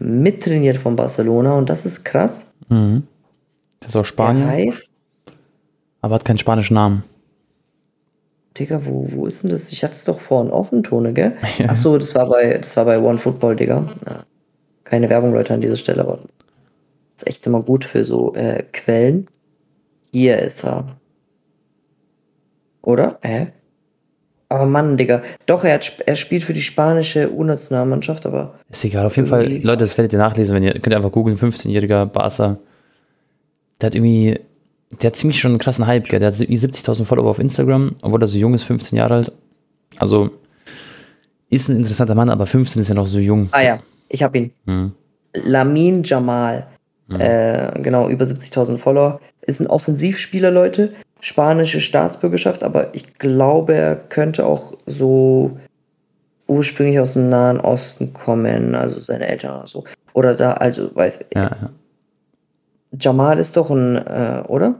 mittrainiert von Barcelona und das ist krass. Mhm. Das ist auch Spanien. Der heißt, aber hat keinen spanischen Namen. Digga, wo, wo ist denn das? Ich hatte es doch vorhin offen, Tone, gell? Ja. Achso, das war bei, das war bei One Football, Digga. Ja. Keine Werbung, Leute, an dieser Stelle, aber das ist echt immer gut für so äh, Quellen. Hier ist er. Oder? Hä? Aber Mann, Digga. Doch, er, hat, er spielt für die spanische U-Nationalmannschaft, aber. Ist egal, auf jeden Fall, Leute, das werdet ihr nachlesen, wenn ihr könnt ihr einfach googeln, 15-jähriger Barca. Der hat irgendwie, der hat ziemlich schon einen krassen Hype, gell? Der hat 70.000 Follower auf Instagram, obwohl er so jung ist, 15 Jahre alt. Also, ist ein interessanter Mann, aber 15 ist ja noch so jung. Ah ja, ich hab ihn. Hm. Lamin Jamal. Hm. Äh, genau, über 70.000 Follower. Ist ein Offensivspieler, Leute. Spanische Staatsbürgerschaft, aber ich glaube, er könnte auch so ursprünglich aus dem Nahen Osten kommen, also seine Eltern oder so. Oder da, also weiß ja, ja. Jamal ist doch ein, äh, oder?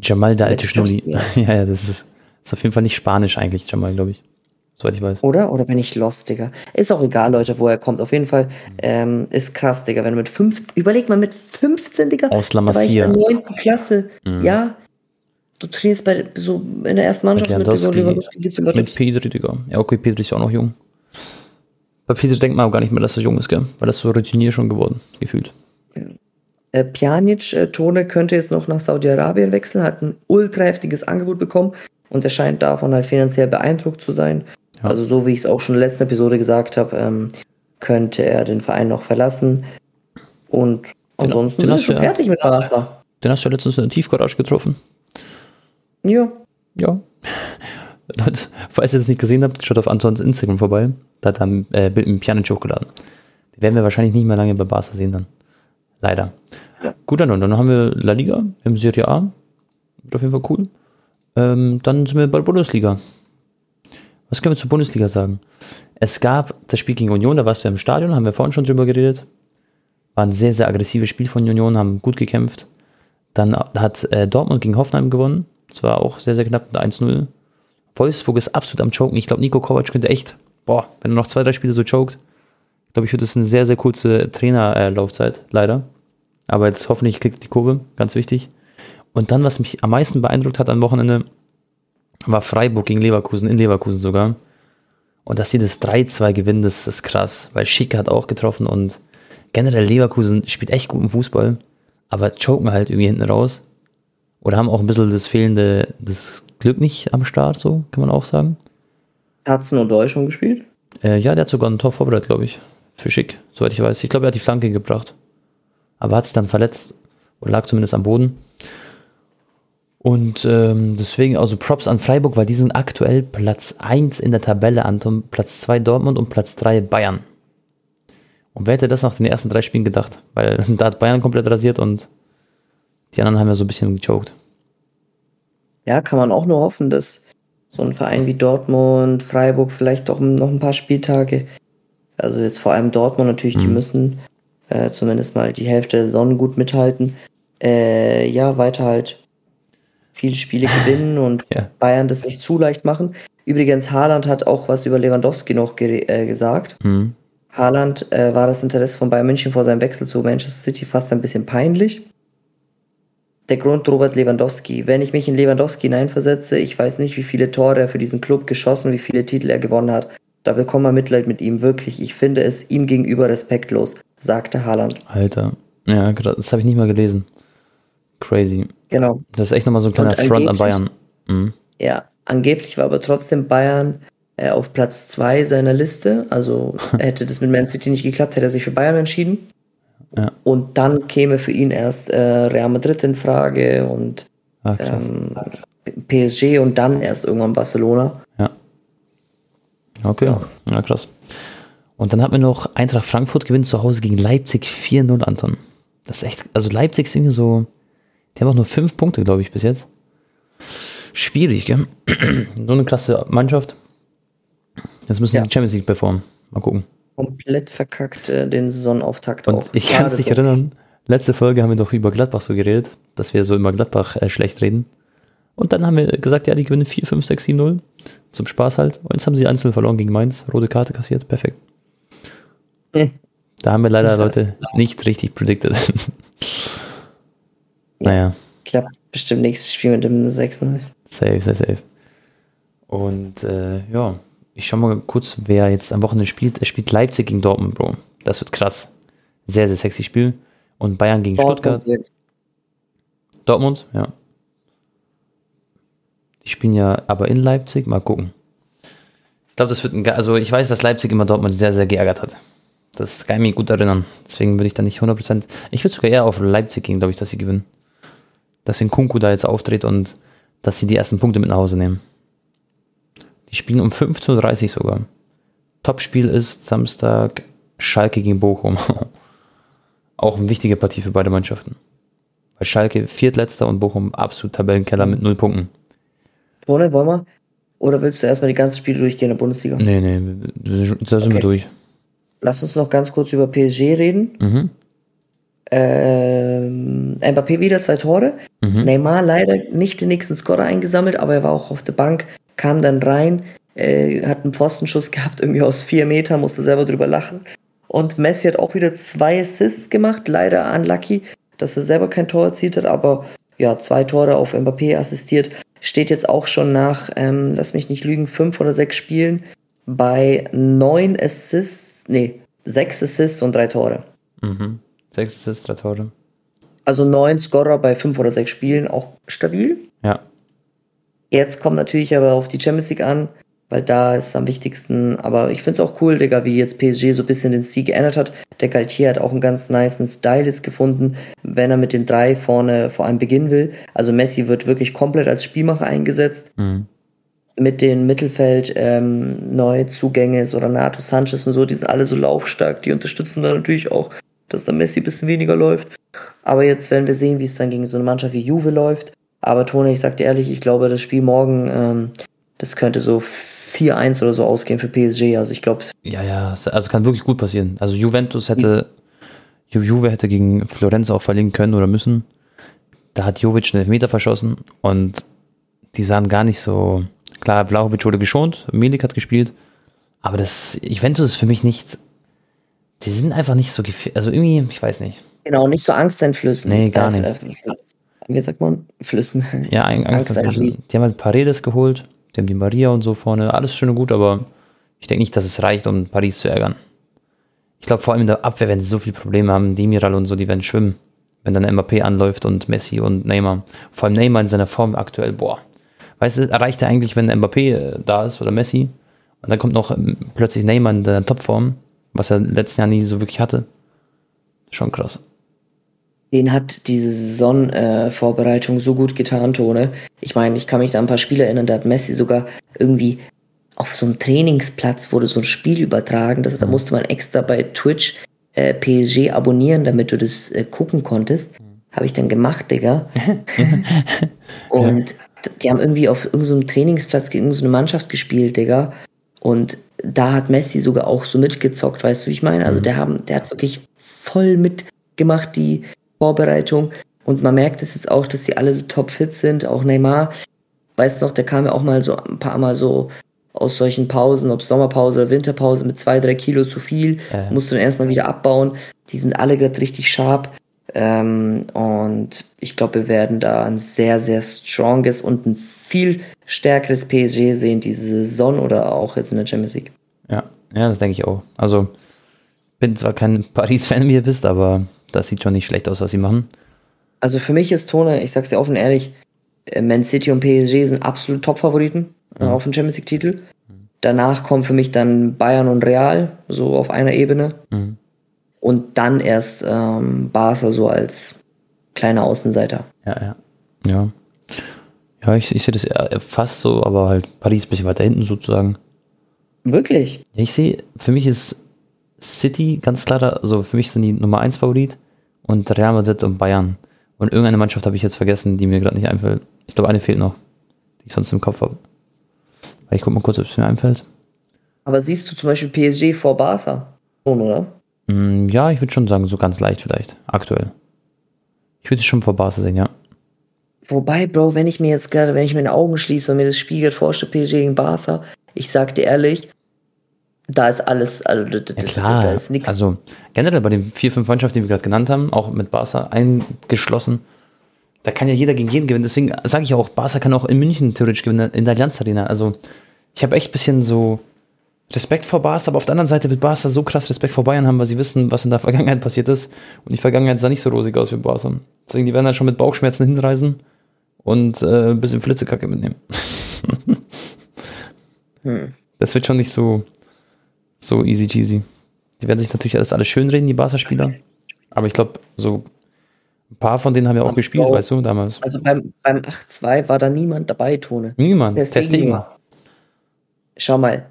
Jamal, der alte Schnulli. Ja, ja, das ist, ist auf jeden Fall nicht Spanisch eigentlich, Jamal, glaube ich. Soweit ich weiß. Oder? Oder bin ich lost, Digga? Ist auch egal, Leute, wo er kommt. Auf jeden Fall ähm, ist krass, Digga. Wenn du mit 15, überleg mal, mit 15, Digga. Aus La Masia. in der 9. Klasse. Mhm. Ja. Du trainierst bei so in der ersten Mannschaft mit, mit Lewandowski. Mit Pedri, Digga. Ja, okay, Pedri ist ja auch noch jung. Bei Pedri denkt man auch gar nicht mehr, dass er jung ist, gell? Weil das so routinier schon geworden, gefühlt. Ja. Äh, Pjanic, äh, Tone könnte jetzt noch nach Saudi-Arabien wechseln, hat ein ultra heftiges Angebot bekommen und er scheint davon halt finanziell beeindruckt zu sein. Ja. Also so wie ich es auch schon in der letzten Episode gesagt habe, ähm, könnte er den Verein noch verlassen. Und ansonsten den, den sind wir schon ja, fertig mit Barca. Den hast du ja letztens in der Tiefgarage getroffen. Ja. Ja. Falls ihr das nicht gesehen habt, schaut auf Antons Instagram vorbei. Da hat er ein äh, Bild mit Pjanic hochgeladen. Die werden wir wahrscheinlich nicht mehr lange bei Barca sehen dann. Leider. Ja. Gut, dann, dann haben wir La Liga im Serie A. Wird auf jeden Fall cool. Ähm, dann sind wir bei der Bundesliga. Was können wir zur Bundesliga sagen? Es gab das Spiel gegen Union, da warst du im Stadion, haben wir vorhin schon drüber geredet. War ein sehr, sehr aggressives Spiel von Union, haben gut gekämpft. Dann hat äh, Dortmund gegen Hoffenheim gewonnen. Das war auch sehr, sehr knapp mit 1-0. Wolfsburg ist absolut am Choken. Ich glaube, Nico Kovac könnte echt, boah, wenn er noch zwei, drei Spiele so choked, glaube ich, wird das eine sehr, sehr kurze Trainerlaufzeit, leider. Aber jetzt hoffentlich klickt die Kurve, ganz wichtig. Und dann, was mich am meisten beeindruckt hat am Wochenende, war Freiburg gegen Leverkusen, in Leverkusen sogar. Und dass sie das 3-2 gewinnen, das ist krass, weil Schick hat auch getroffen und generell Leverkusen spielt echt guten Fußball, aber choken halt irgendwie hinten raus. Oder haben auch ein bisschen das fehlende, das Glück nicht am Start, so kann man auch sagen. Hat Snowdoy schon gespielt? Äh, ja, der hat sogar ein Tor vorbereitet, glaube ich. Für Schick, soweit ich weiß. Ich glaube, er hat die Flanke gebracht aber hat sich dann verletzt oder lag zumindest am Boden. Und ähm, deswegen, also Props an Freiburg, weil die sind aktuell Platz 1 in der Tabelle, Anton, Platz 2 Dortmund und Platz 3 Bayern. Und wer hätte das nach den ersten drei Spielen gedacht? Weil da hat Bayern komplett rasiert und die anderen haben ja so ein bisschen gechoked. Ja, kann man auch nur hoffen, dass so ein Verein wie Dortmund, Freiburg vielleicht doch noch ein paar Spieltage, also jetzt vor allem Dortmund natürlich, mhm. die müssen äh, zumindest mal die Hälfte der Saison gut mithalten, äh, ja, weiter halt viele Spiele gewinnen und ja. Bayern das nicht zu leicht machen. Übrigens, Haaland hat auch was über Lewandowski noch ge äh, gesagt. Mhm. Haaland äh, war das Interesse von Bayern München vor seinem Wechsel zu Manchester City fast ein bisschen peinlich. Der Grund Robert Lewandowski. Wenn ich mich in Lewandowski hineinversetze, ich weiß nicht, wie viele Tore er für diesen Club geschossen, wie viele Titel er gewonnen hat. Da bekommt man Mitleid mit ihm, wirklich. Ich finde es ihm gegenüber respektlos sagte Haaland. Alter. Ja, das habe ich nicht mal gelesen. Crazy. Genau. Das ist echt nochmal so ein kleiner Front an Bayern. Mhm. Ja, angeblich war aber trotzdem Bayern äh, auf Platz 2 seiner Liste. Also hätte das mit Man City nicht geklappt, hätte er sich für Bayern entschieden. Ja. Und dann käme für ihn erst äh, Real Madrid in Frage und ah, ähm, PSG und dann erst irgendwann Barcelona. Ja. Okay, ja, ja krass. Und dann hatten wir noch Eintracht Frankfurt gewinnt zu Hause gegen Leipzig 4-0, Anton. Das ist echt, also Leipzig ist irgendwie so, die haben auch nur fünf Punkte, glaube ich, bis jetzt. Schwierig, gell? so eine klasse Mannschaft. Jetzt müssen Ja. die Champions League performen. Mal gucken. Komplett verkackt äh, den Saisonauftakt Und auch. ich kann es nicht erinnern. Letzte Folge haben wir doch über Gladbach so geredet, dass wir so immer Gladbach äh, schlecht reden. Und dann haben wir gesagt, ja, die gewinnen 4, 5, 6, 7, 0. Zum Spaß halt. Und jetzt haben sie einzeln verloren gegen Mainz. Rote Karte kassiert. Perfekt. Hm. Da haben wir leider. Leute nicht richtig predicted. naja, Klappt bestimmt nächstes Spiel mit dem 6-0. safe, safe, safe. Und äh, ja, ich schau mal kurz, wer jetzt am Wochenende spielt. Er spielt Leipzig gegen Dortmund, Bro. Das wird krass. Sehr, sehr sexy Spiel. Und Bayern gegen Stuttgart. Dortmund. Dortmund, ja. Die spielen ja aber in Leipzig. Mal gucken. Ich glaube, das wird ein. Also, ich weiß, dass Leipzig immer Dortmund sehr, sehr geärgert hat. Das kann ich mich gut erinnern. Deswegen würde ich da nicht 100%. Ich würde sogar eher auf Leipzig gehen, glaube ich, dass sie gewinnen. Dass in Kunku da jetzt auftritt und dass sie die ersten Punkte mit nach Hause nehmen. Die spielen um 15.30 Uhr sogar. Topspiel ist Samstag Schalke gegen Bochum. Auch eine wichtige Partie für beide Mannschaften. Weil Schalke viertletzter und Bochum absolut Tabellenkeller mit null Punkten. Tone, wollen wir? Oder willst du erstmal die ganzen Spiele durchgehen in der Bundesliga? Nee, nee, da sind wir Okay. durch. Lass uns noch ganz kurz über PSG reden. Mhm. Ähm, Mbappé wieder zwei Tore. Mhm. Neymar leider nicht den nächsten Scorer eingesammelt, aber er war auch auf der Bank, kam dann rein, äh, hat einen Pfostenschuss gehabt, irgendwie aus vier Metern, musste selber drüber lachen. Und Messi hat auch wieder zwei Assists gemacht, leider unlucky, dass er selber kein Tor erzielt hat, aber ja, zwei Tore auf Mbappé assistiert. Steht jetzt auch schon nach, ähm, lass mich nicht lügen, fünf oder sechs Spielen bei neun Assists, nee, sechs Assists und drei Tore. Mhm. Sechs Assists, drei Tore. Also neun Scorer bei fünf oder sechs Spielen, auch stabil. Ja. Jetzt kommt natürlich aber auf die Champions League an, weil da ist am wichtigsten. Aber ich finde es auch cool, Digga, wie jetzt PSG so ein bisschen den Stil geändert hat. Der Galtier hat auch einen ganz niceen Style jetzt gefunden, wenn er mit den drei vorne vor allem beginnen will. Also Messi wird wirklich komplett als Spielmacher eingesetzt. Mhm. Mit den Mittelfeld ähm, neue Zugänge, so Renato Sanchez und so, die sind alle so laufstark. Die unterstützen dann natürlich auch, dass der Messi ein bisschen weniger läuft. Aber jetzt werden wir sehen, wie es dann gegen so eine Mannschaft wie Juve läuft. Aber Tone, ich sag dir ehrlich, ich glaube, das Spiel morgen, ähm, das könnte so 4-1 oder so ausgehen für PSG. Also ich glaube, Ja, ja, also kann wirklich gut passieren. Also Juventus hätte, Ju- Juve hätte gegen Florenz auch verlieren können oder müssen. Da hat Jovic einen Elfmeter verschossen und die sahen gar nicht so, klar, Vlahovic wurde geschont, Milik hat gespielt, aber das, Juventus ist für mich nicht, die sind einfach nicht so gefährlich, also irgendwie, ich weiß nicht. genau, nicht so angsteinflößend. Nee, gar nicht. Wie sagt man? Flüssen. Ja, ein- Angst, Angst einfließen. die haben halt Paredes geholt, die haben die Maria und so vorne, alles schön und gut, aber ich denke nicht, dass es reicht, um Paris zu ärgern. Ich glaube, vor allem in der Abwehr werden sie so viele Probleme haben, Demiral und so, die werden schwimmen, wenn dann Mbappé anläuft und Messi und Neymar. Vor allem Neymar in seiner Form aktuell, boah. Weißt du, erreicht er eigentlich, wenn Mbappé äh, da ist oder Messi und dann kommt noch ähm, plötzlich Neymar in der Topform, was er letzten Jahr nie so wirklich hatte. Schon krass. Den hat diese Saisonvorbereitung so gut getan, Tone. Ich meine, ich kann mich da an ein paar Spiele erinnern, da hat Messi sogar irgendwie auf so einem Trainingsplatz wurde so ein Spiel übertragen. Das, da musste man extra bei Twitch äh, PSG abonnieren, damit du das äh, gucken konntest. Habe ich dann gemacht, Digga. Und die haben irgendwie auf irgendeinem so Trainingsplatz gegen so eine Mannschaft gespielt, Digga. Und da hat Messi sogar auch so mitgezockt, weißt du, wie ich meine? Also der, haben, der hat wirklich voll mitgemacht, die Vorbereitung. Und man merkt es jetzt auch, dass die alle so topfit sind. Auch Neymar, weißt noch, der kam ja auch mal so ein paar Mal so aus solchen Pausen, ob Sommerpause oder Winterpause, mit zwei, drei Kilo zu viel. Ja. Musste dann erstmal wieder abbauen. Die sind alle gerade richtig sharp. Ähm, und ich glaube, wir werden da ein sehr, sehr stronges und ein viel stärkeres PSG sehen diese Saison oder auch jetzt in der Champions League. Ja, ja, das denke ich auch. Also, bin zwar kein Paris-Fan, wie ihr wisst, aber das sieht schon nicht schlecht aus, was sie machen. Also für mich ist Tone, ich sag's dir offen ehrlich, äh, Man City und PSG sind absolut Top-Favoriten äh, auf den Champions League-Titel. Danach kommen für mich dann Bayern und Real, so auf einer Ebene. Mhm. Und dann erst ähm, Barca so als kleiner Außenseiter. Ja, ja. Ja, ja ich, ich sehe das fast so, aber halt Paris ein bisschen weiter hinten sozusagen. Wirklich? Ja, ich sehe, für mich ist City ganz klar, da- also für mich sind die Nummer 1 Favorit und Real Madrid und Bayern. Und irgendeine Mannschaft habe ich jetzt vergessen, die mir gerade nicht einfällt. Ich glaube, eine fehlt noch, die ich sonst im Kopf habe. Ich gucke mal kurz, ob es mir einfällt. Aber siehst du zum Beispiel PSG vor Barca? Schon, oder? Mm, ja, ich würde schon sagen, so ganz leicht vielleicht, aktuell. Ich würde es schon vor Barca sehen, ja. Wobei, Bro, wenn ich mir jetzt gerade, wenn ich meine Augen schließe und mir das Spiel gerade vorstelle, PSG gegen Barca, ich sag dir ehrlich, da ist alles, also da, ja, klar. da ist nichts. Also generell bei den vier, fünf Mannschaften, die wir gerade genannt haben, auch mit Barca eingeschlossen, da kann ja jeder gegen jeden gewinnen. Deswegen sage ich auch, Barca kann auch in München theoretisch gewinnen, in der Allianz Arena. Also ich habe echt ein bisschen so Respekt vor Barca, aber auf der anderen Seite wird Barca so krass Respekt vor Bayern haben, weil sie wissen, was in der Vergangenheit passiert ist. Und die Vergangenheit sah nicht so rosig aus wie Barca. Deswegen, die werden halt schon mit Bauchschmerzen hinreisen und äh, ein bisschen Flitzekacke mitnehmen. hm. Das wird schon nicht so, so easy cheesy. Die werden sich natürlich alles, alles schön reden, die Barca-Spieler. Aber ich glaube, so ein paar von denen haben ja auch gespielt, weißt du, damals. Also beim, beim 8-2 war da niemand dabei, Tone. Niemand, Testegen. Schau mal,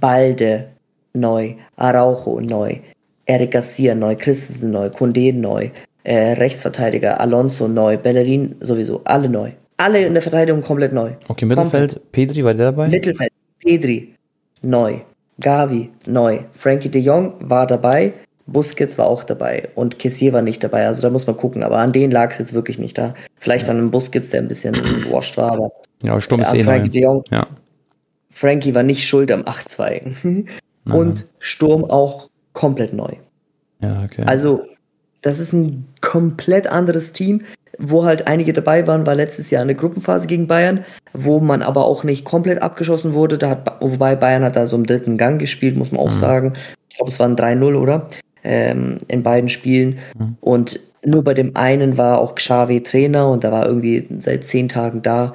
Balde neu, Araujo neu, Eric Garcia neu, Christensen neu, Kunde neu, äh, Rechtsverteidiger, Alonso neu, Bellerin sowieso, alle neu. Alle in der Verteidigung komplett neu. Okay, Mittelfeld, komplett. Pedri war der dabei? Mittelfeld, Pedri, neu. Gavi, neu. Frankie de Jong war dabei. Busquets war auch dabei und Kessier war nicht dabei. Also da muss man gucken. Aber an denen lag es jetzt wirklich nicht da. Vielleicht an einem Busquets, der ein bisschen washed war. Aber ja, Sturm ist ja, eh Frankie neu. de Jong. Ja. Frankie war nicht schuld am 8-2. und Sturm auch komplett neu. Ja, okay. Also das ist ein komplett anderes Team, wo halt einige dabei waren, war letztes Jahr eine Gruppenphase gegen Bayern, wo man aber auch nicht komplett abgeschossen wurde. Da hat, wobei Bayern hat da so im dritten Gang gespielt, muss man auch mhm. sagen. Ich glaube, es waren 3-0, oder? Ähm, in beiden Spielen. Mhm. Und nur bei dem einen war auch Xavi Trainer und da war irgendwie seit zehn Tagen da.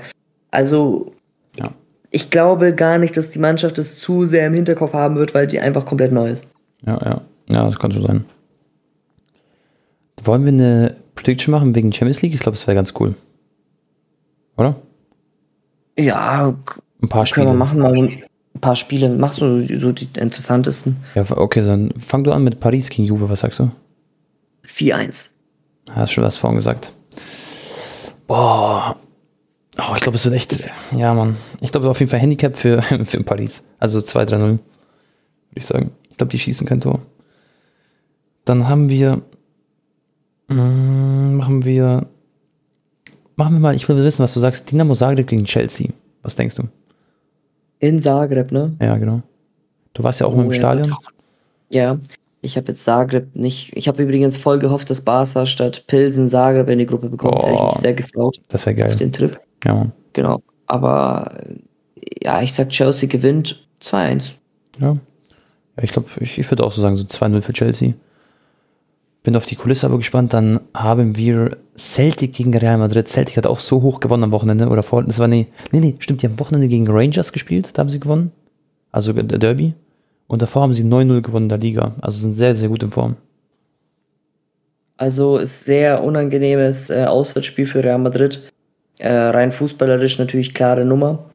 Also, ja. ich glaube gar nicht, dass die Mannschaft das zu sehr im Hinterkopf haben wird, weil die einfach komplett neu ist. Ja, ja. Ja, das kann schon sein. Wollen wir eine Prediction machen wegen Champions League? Ich glaube, das wäre ganz cool. Oder? Ja, ein paar Spiele. Können wir machen, mal ein paar Spiele. Machst du so die interessantesten? Ja, okay, dann fang du an mit Paris gegen Juve. Was sagst du? 4-1. Hast schon was vorhin gesagt. Boah. Oh, ich glaube, es wird echt. Ja, Mann. Ich glaube, auf jeden Fall Handicap für, für Paris. Also 2-3-0. Würde ich sagen. Ich glaube, die schießen kein Tor. Dann haben wir machen wir. Machen wir mal, ich will wissen, was du sagst. Dinamo Zagreb gegen Chelsea. Was denkst du? In Zagreb, ne? Ja, genau. Du warst ja auch oh, im Stadion. Ja, ich habe jetzt Zagreb nicht. Ich habe übrigens voll gehofft, dass Barca statt Pilsen Zagreb in die Gruppe bekommt. Oh, Hätte ich mich sehr gefreut. Das wäre geil. Auf den Trip. Ja, Mann. Genau. Aber ja, ich sag, Chelsea gewinnt 2-1. Ja. ja. Ich glaube, ich, ich würde auch so sagen, so 2-0 für Chelsea. Bin auf die Kulisse aber gespannt. Dann haben wir Celtic gegen Real Madrid. Celtic hat auch so hoch gewonnen am Wochenende oder vor. Das war nee, nee, nee, stimmt. Die haben am Wochenende gegen Rangers gespielt. Da haben sie gewonnen. Also der Derby. Und davor haben sie 9-0 gewonnen in der Liga. Also sind sehr, sehr gut in Form. Also ist sehr unangenehmes äh, Auswärtsspiel für Real Madrid. Äh, rein fußballerisch natürlich klare Nummer,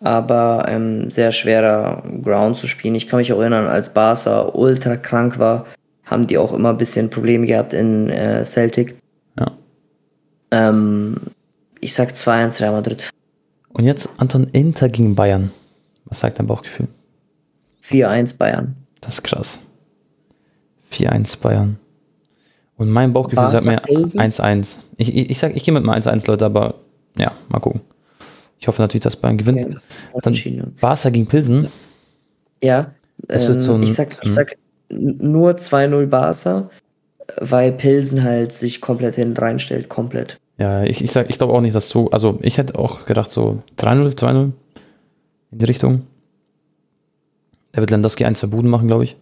aber ähm, sehr schwerer Ground zu spielen. Ich kann mich auch erinnern, als Barca ultra krank war, haben die auch immer ein bisschen Probleme gehabt in äh, Celtic. Ja. Ähm, ich sag 2-1 Real Madrid. Und jetzt Anton Inter gegen Bayern. Was sagt dein Bauchgefühl? 4-1 Bayern. Das ist krass. 4-1 Bayern. Und mein Bauchgefühl Barca sagt mir 1-1. Ich, ich, ich sag, ich gehe mit mal 1-1, Leute, aber ja, mal gucken. Ich hoffe natürlich, dass Bayern gewinnt. Okay. Dann Barca gegen Pilsen. Ja. Ähm, so ein, ich sag, ich sag nur 2-0 Barca, weil Pilsen halt sich komplett hin reinstellt, komplett. Ja, ich, ich ich glaube auch nicht, dass so, also ich hätte auch gedacht so 3-0, 2-0 in die Richtung. Der wird Landowski ein, zwei Buden machen, glaube ich.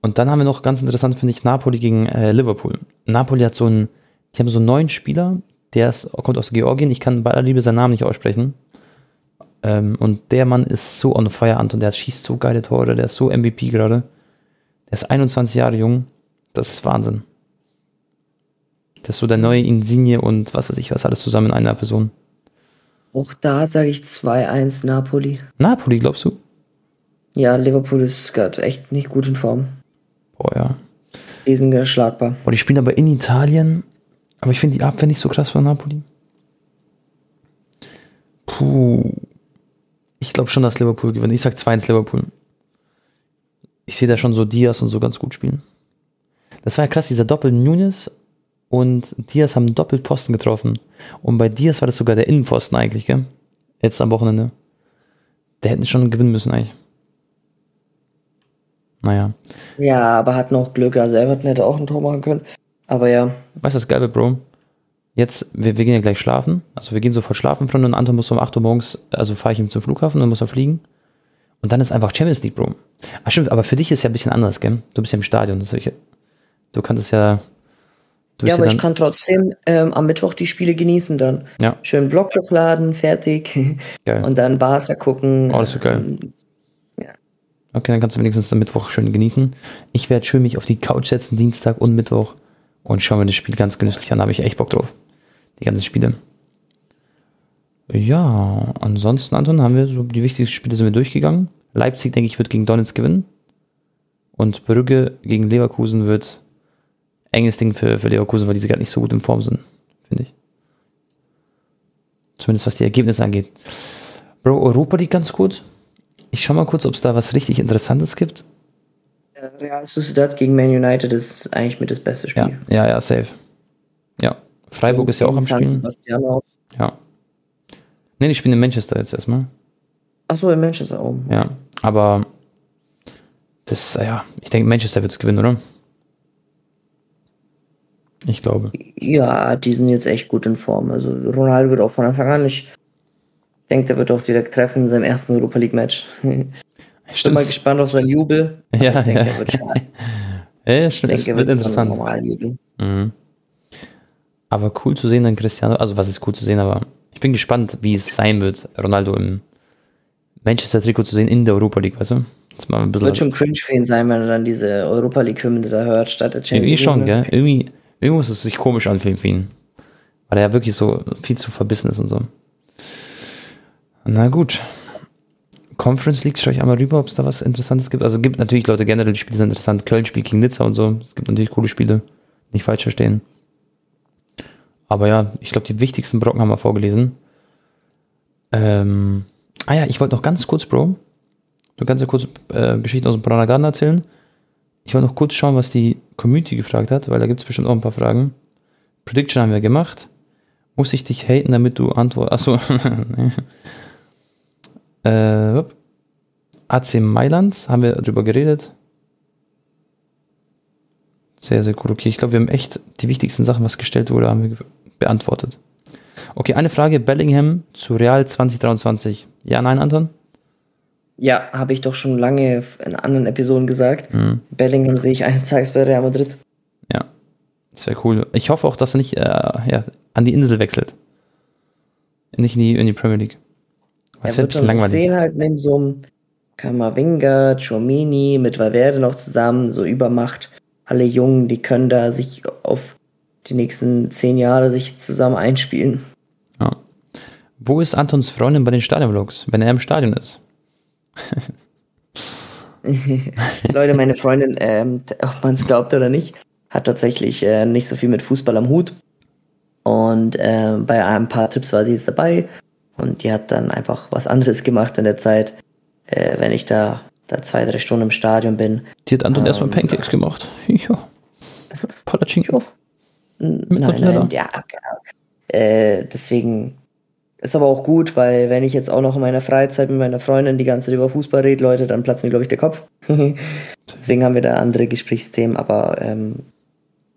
Und dann haben wir noch ganz interessant, finde ich, Napoli gegen äh, Liverpool. Napoli hat so einen, die haben so einen neuen Spieler, der ist, kommt aus Georgien, ich kann bei aller Liebe seinen Namen nicht aussprechen. Ähm, und der Mann ist so on fire, Anton, der schießt so geile Tore, der ist so MVP gerade. Der ist 21 Jahre jung. Das ist Wahnsinn. Das ist so der neue Insigne und was weiß ich, was alles zusammen in einer Person. Auch da sage ich 2-1 Napoli. Napoli, glaubst du? Ja, Liverpool ist gerade echt nicht gut in Form. Boah, ja. Die sind geschlagbar. Boah, die spielen aber in Italien. Aber ich finde die Abwehr nicht so krass von Napoli. Puh. Ich glaube schon, dass Liverpool gewinnt. Ich sag 2-1 Liverpool. Ich sehe da schon so Diaz und so ganz gut spielen. Das war ja krass, dieser Doppel Nunes und Diaz haben doppelt Pfosten getroffen. Und bei Diaz war das sogar der Innenpfosten eigentlich, gell? Jetzt am Wochenende. Der hätten schon gewinnen müssen eigentlich. Naja. Ja, aber hat noch Glück. Also Everton hätte auch ein Tor machen können. Aber ja. Weißt du, das Geile, Bro? Jetzt, wir, wir gehen ja gleich schlafen. Also wir gehen sofort schlafen, Freunde. Und Anton muss um 8 Uhr morgens, also fahre ich ihm zum Flughafen und muss er fliegen. Und dann ist einfach Champions League, Bro. Ach stimmt, aber für dich ist ja ein bisschen anders, gell? Du bist ja im Stadion. Das ich, du kannst es ja. ja, aber ja ich kann trotzdem ähm, am Mittwoch die Spiele genießen dann. Ja. Schön Vlog hochladen, fertig. Geil. Und dann Barca gucken. Oh, das ist so geil. Ja. Okay, dann kannst du wenigstens am Mittwoch schön genießen. Ich werde schön mich auf die Couch setzen, Dienstag und Mittwoch. Und schaue mir das Spiel ganz genüsslich an. Da habe ich echt Bock drauf. Die ganzen Spiele. Ja, ansonsten, Anton, haben wir so die wichtigsten Spiele sind wir durchgegangen. Leipzig, denke ich, wird gegen Donetsk gewinnen. Und Brügge gegen Leverkusen wird enges Ding für, für Leverkusen, weil diese gerade nicht so gut in Form sind, finde ich. Zumindest was die Ergebnisse angeht. Bro, Europa League ganz kurz. Ich schau mal kurz, ob es da was richtig Interessantes gibt. Real Sociedad gegen Man United ist eigentlich mit das beste Spiel. Ja, ja, ja safe. Ja. Freiburg ist ja auch am Spielen. Ja. Nee, ich spiele in Manchester jetzt erstmal. Achso, in Manchester auch. Ja, aber das, ja, ich denke, Manchester wird es gewinnen, oder? Ich glaube. Ja, die sind jetzt echt gut in Form. Also Ronaldo wird auch von Anfang an. Ich denke, der wird auch direkt treffen in seinem ersten Europa League Match. Ich bin mal gespannt auf seinen Jubel. Ja, ich denke, ja. er wird schon. ja, stimmt, denke, es wird, wird interessant. Mhm. Aber cool zu sehen, dann Cristiano, also was ist cool zu sehen, aber ich bin gespannt, wie es sein wird, Ronaldo im Manchester-Trikot zu sehen in der Europa League, weißt du? Das mal ein bisschen wird schon cringe für ihn sein, wenn er dann diese Europa League-Hymne da hört, statt der Champions League. Irgendwie schon, gell? Irgendwie, irgendwie muss es sich komisch anfühlen für ihn. Weil er ja wirklich so viel zu verbissen ist und so. Na gut. Conference League, schaue ich einmal rüber, ob es da was Interessantes gibt. Also es gibt natürlich Leute generell, die Spiele sind interessant. Köln spielt gegen Nizza und so. Es gibt natürlich coole Spiele. Nicht falsch verstehen. Aber ja, ich glaube, die wichtigsten Brocken haben wir vorgelesen. Ähm, ah ja, ich wollte noch ganz kurz, Bro, du kannst ja kurz äh, Geschichten aus dem Piranha Garden erzählen. Ich wollte noch kurz schauen, was die Community gefragt hat, weil da gibt es bestimmt auch ein paar Fragen. Prediction haben wir gemacht. Muss ich dich haten, damit du antwortest? Achso. äh, AC Mailand, haben wir darüber geredet. Sehr, sehr cool. Okay, ich glaube, wir haben echt die wichtigsten Sachen, was gestellt wurde, haben wir beantwortet. Okay, eine Frage: Bellingham zu Real 2023. Ja, nein, Anton? Ja, habe ich doch schon lange in anderen Episoden gesagt. Mhm. Bellingham sehe ich eines Tages bei Real Madrid. Ja, das wäre cool. Ich hoffe auch, dass er nicht äh, ja, an die Insel wechselt. Nicht in die, in die Premier League. Das wäre ein bisschen langweilig. Wir sehen halt neben so einem Kamavinga, Chomini mit Valverde noch zusammen, so Übermacht. Alle Jungen, die können da sich auf die nächsten zehn Jahre sich zusammen einspielen. Ja. Wo ist Antons Freundin bei den Stadionvlogs, wenn er im Stadion ist? Leute, meine Freundin, ähm, ob man es glaubt oder nicht, hat tatsächlich äh, nicht so viel mit Fußball am Hut. Und äh, bei ein paar Tipps war sie jetzt dabei. Und die hat dann einfach was anderes gemacht in der Zeit, äh, wenn ich da, da zwei, drei Stunden im Stadion bin. Die hat Anton ähm, erstmal Pancakes gemacht. Ja. Palatschinko. Mit nein, nein, ja, genau. Äh, deswegen ist aber auch gut, weil wenn ich jetzt auch noch in meiner Freizeit mit meiner Freundin die ganze Zeit über Fußball rede, Leute, dann platzt mir, glaube ich, der Kopf. deswegen haben wir da andere Gesprächsthemen, aber ähm,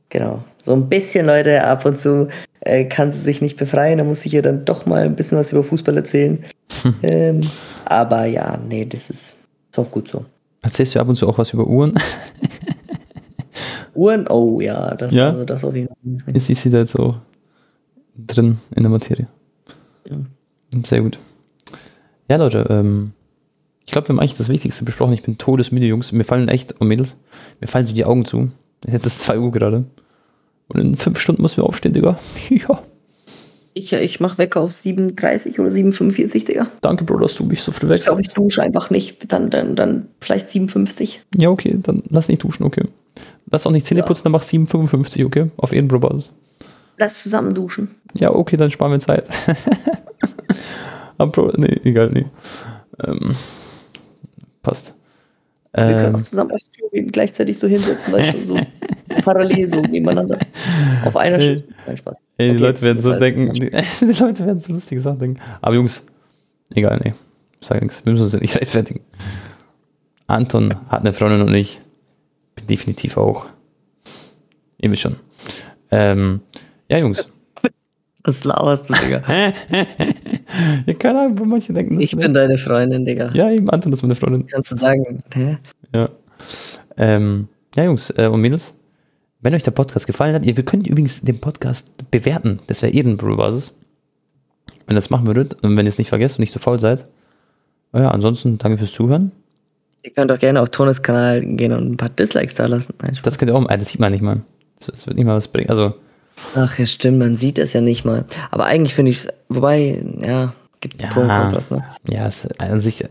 genau. So ein bisschen, Leute, ab und zu äh, kann sie sich nicht befreien, da muss ich ihr dann doch mal ein bisschen was über Fußball erzählen. ähm, aber ja, nee, das ist, ist auch gut so. Erzählst du ab und zu auch was über Uhren? Uhren? Oh ja, das, ja? Also, das auf jeden Fall. Ist sie da jetzt so drin in der Materie? Ja. Sehr gut. Ja, Leute, ähm, ich glaube, wir haben eigentlich das Wichtigste besprochen. Ich bin todesmüde, Jungs. Mir fallen echt, und Mädels, mir fallen so die Augen zu. Jetzt ist 2 Uhr gerade. Und in fünf Stunden müssen wir aufstehen, Digga. Ja. Ich, ich mach weg auf 7,30 oder 7,45, Digga. Danke, Bro, dass du mich so früh weg. Ich glaube, ich dusche einfach nicht. Dann, dann, dann vielleicht 7,50. Ja, okay, dann lass nicht duschen, okay. Lass auch nicht Zähne putzen, dann mach 7,55, okay? Auf Ehrenbro-Basis. Lass zusammen duschen. Ja, okay, dann sparen wir Zeit. Nee, egal, nee. Ähm, passt. Wir können Ähm, auch zusammen aufs Klo gehen, gleichzeitig so hinsetzen, weißt du, so parallel so nebeneinander. Auf einer. Schüssel. Nein, Spaß. ey, die Okay, Leute werden so denken, die, die Leute werden so lustige Sachen denken. Aber Jungs, egal, nee. Ich sage nichts. Wir müssen uns nicht rechtfertigen. Anton hat eine Freundin und ich definitiv auch. Ihr wisst schon. Ähm, ja, Jungs. Was laberst du, Digga? Ja, keine Ahnung, wo manche denken, Ich bin deine Freundin, Digga. Ja, eben, Anton ist meine Freundin. Kannst du sagen, hä? Ja. Ähm, ja, Jungs äh, und Mädels, wenn euch der Podcast gefallen hat, ihr, wir könnt übrigens den Podcast bewerten. Das wäre Ehrenbro-Basis. Wenn ihr das machen würdet und wenn ihr es nicht vergesst und nicht so faul seid. Ja, ansonsten danke fürs Zuhören. Ihr könnt auch gerne auf Tones Kanal gehen und ein paar Dislikes da lassen. Nein. Das könnt ihr auch, äh, das sieht man nicht mal. Das, wird nicht mal was bringen. Also, Ach ja, stimmt, man sieht es ja nicht mal. Aber eigentlich finde ich es, wobei, ja, gibt Ja. Pro und Kontras, ne? ja, es, an sich,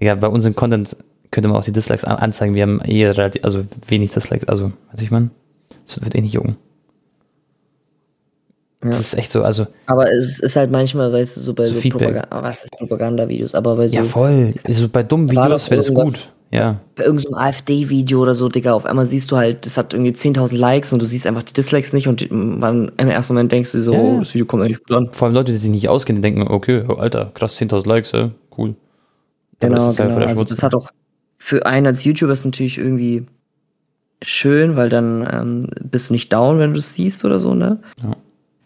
Digga, bei unserem Content könnte man auch die Dislikes an, anzeigen. Wir haben eh relativ, also wenig Dislikes. Also, weiß ich man, das wird eh nicht jucken. Das Ja. ist echt so, also, Aber es ist halt manchmal, weißt du, so bei So so. Propaganda, was ist Propaganda-Videos, aber bei so, ja voll. Also bei dummen Videos wäre das gut. Ja. bei irgendeinem AfD-Video oder so, Digga, auf einmal siehst du halt, das hat irgendwie 10.000 Likes und du siehst einfach die Dislikes nicht und man, im ersten Moment denkst du so, Ja, oh, das Video kommt eigentlich gut an. Vor allem Leute, die sich nicht auskennen, die denken, okay, oh, Alter, krass, 10.000 Likes, ja, cool. Aber Genau, das ist halt genau. der Also das hat auch für einen als YouTuber ist natürlich irgendwie schön, weil dann ähm, bist du nicht down, wenn du es siehst oder so, ne? Ja.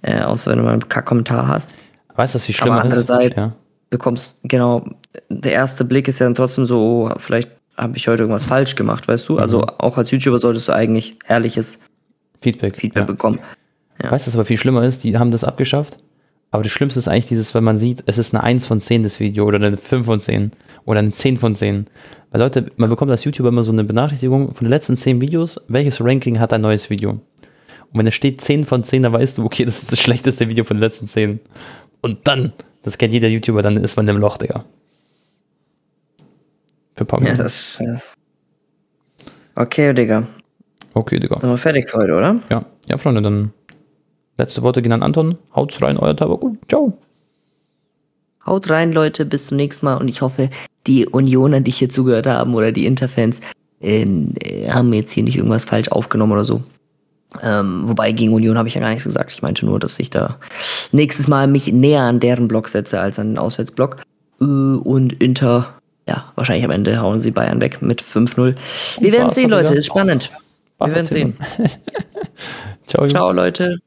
Äh, außer wenn du mal einen Kack-Kommentar hast. weißt du, was viel Aber schlimmer ist? andererseits Ja. bekommst, genau, der erste Blick ist ja dann trotzdem so, oh, vielleicht habe ich heute irgendwas falsch gemacht, weißt du? Also auch als YouTuber solltest du eigentlich ehrliches Feedback. Feedback ja. bekommen. Ja. Weißt du, was aber viel schlimmer ist? Die haben das abgeschafft. Aber das Schlimmste ist eigentlich dieses, wenn man sieht, es ist eine 1 von 10 das Video oder eine 5 von 10 oder eine 10 von 10. Weil Leute, man bekommt als YouTuber immer so eine Benachrichtigung von den letzten 10 Videos, welches Ranking hat ein neues Video. Und wenn da steht 10 von 10, dann weißt du, okay, das ist das schlechteste Video von den letzten 10. Und dann, das kennt jeder YouTuber, dann ist man im Loch, Digga. Für ein paar Ja, das. äh, Okay, Digga. Okay, Digga. Sind wir fertig für heute, oder? Ja, ja, Freunde, dann letzte Worte gehen an Anton. Haut's rein, euer Tabak und ciao. Haut rein, Leute, bis zum nächsten Mal und ich hoffe, die Unioner, die hier zugehört haben oder die Interfans, äh, äh, haben jetzt hier nicht irgendwas falsch aufgenommen oder so. Ähm, wobei gegen Union habe ich ja gar nichts gesagt. Ich meinte nur, dass ich da nächstes Mal mich näher an deren Block setze als an den Auswärtsblock. Äh, und Inter, ja, wahrscheinlich am Ende hauen sie Bayern weg mit 5-0. Wir werden sehen, Leute, ist spannend. Wir werden sehen. Ciao. Ciao, Leute.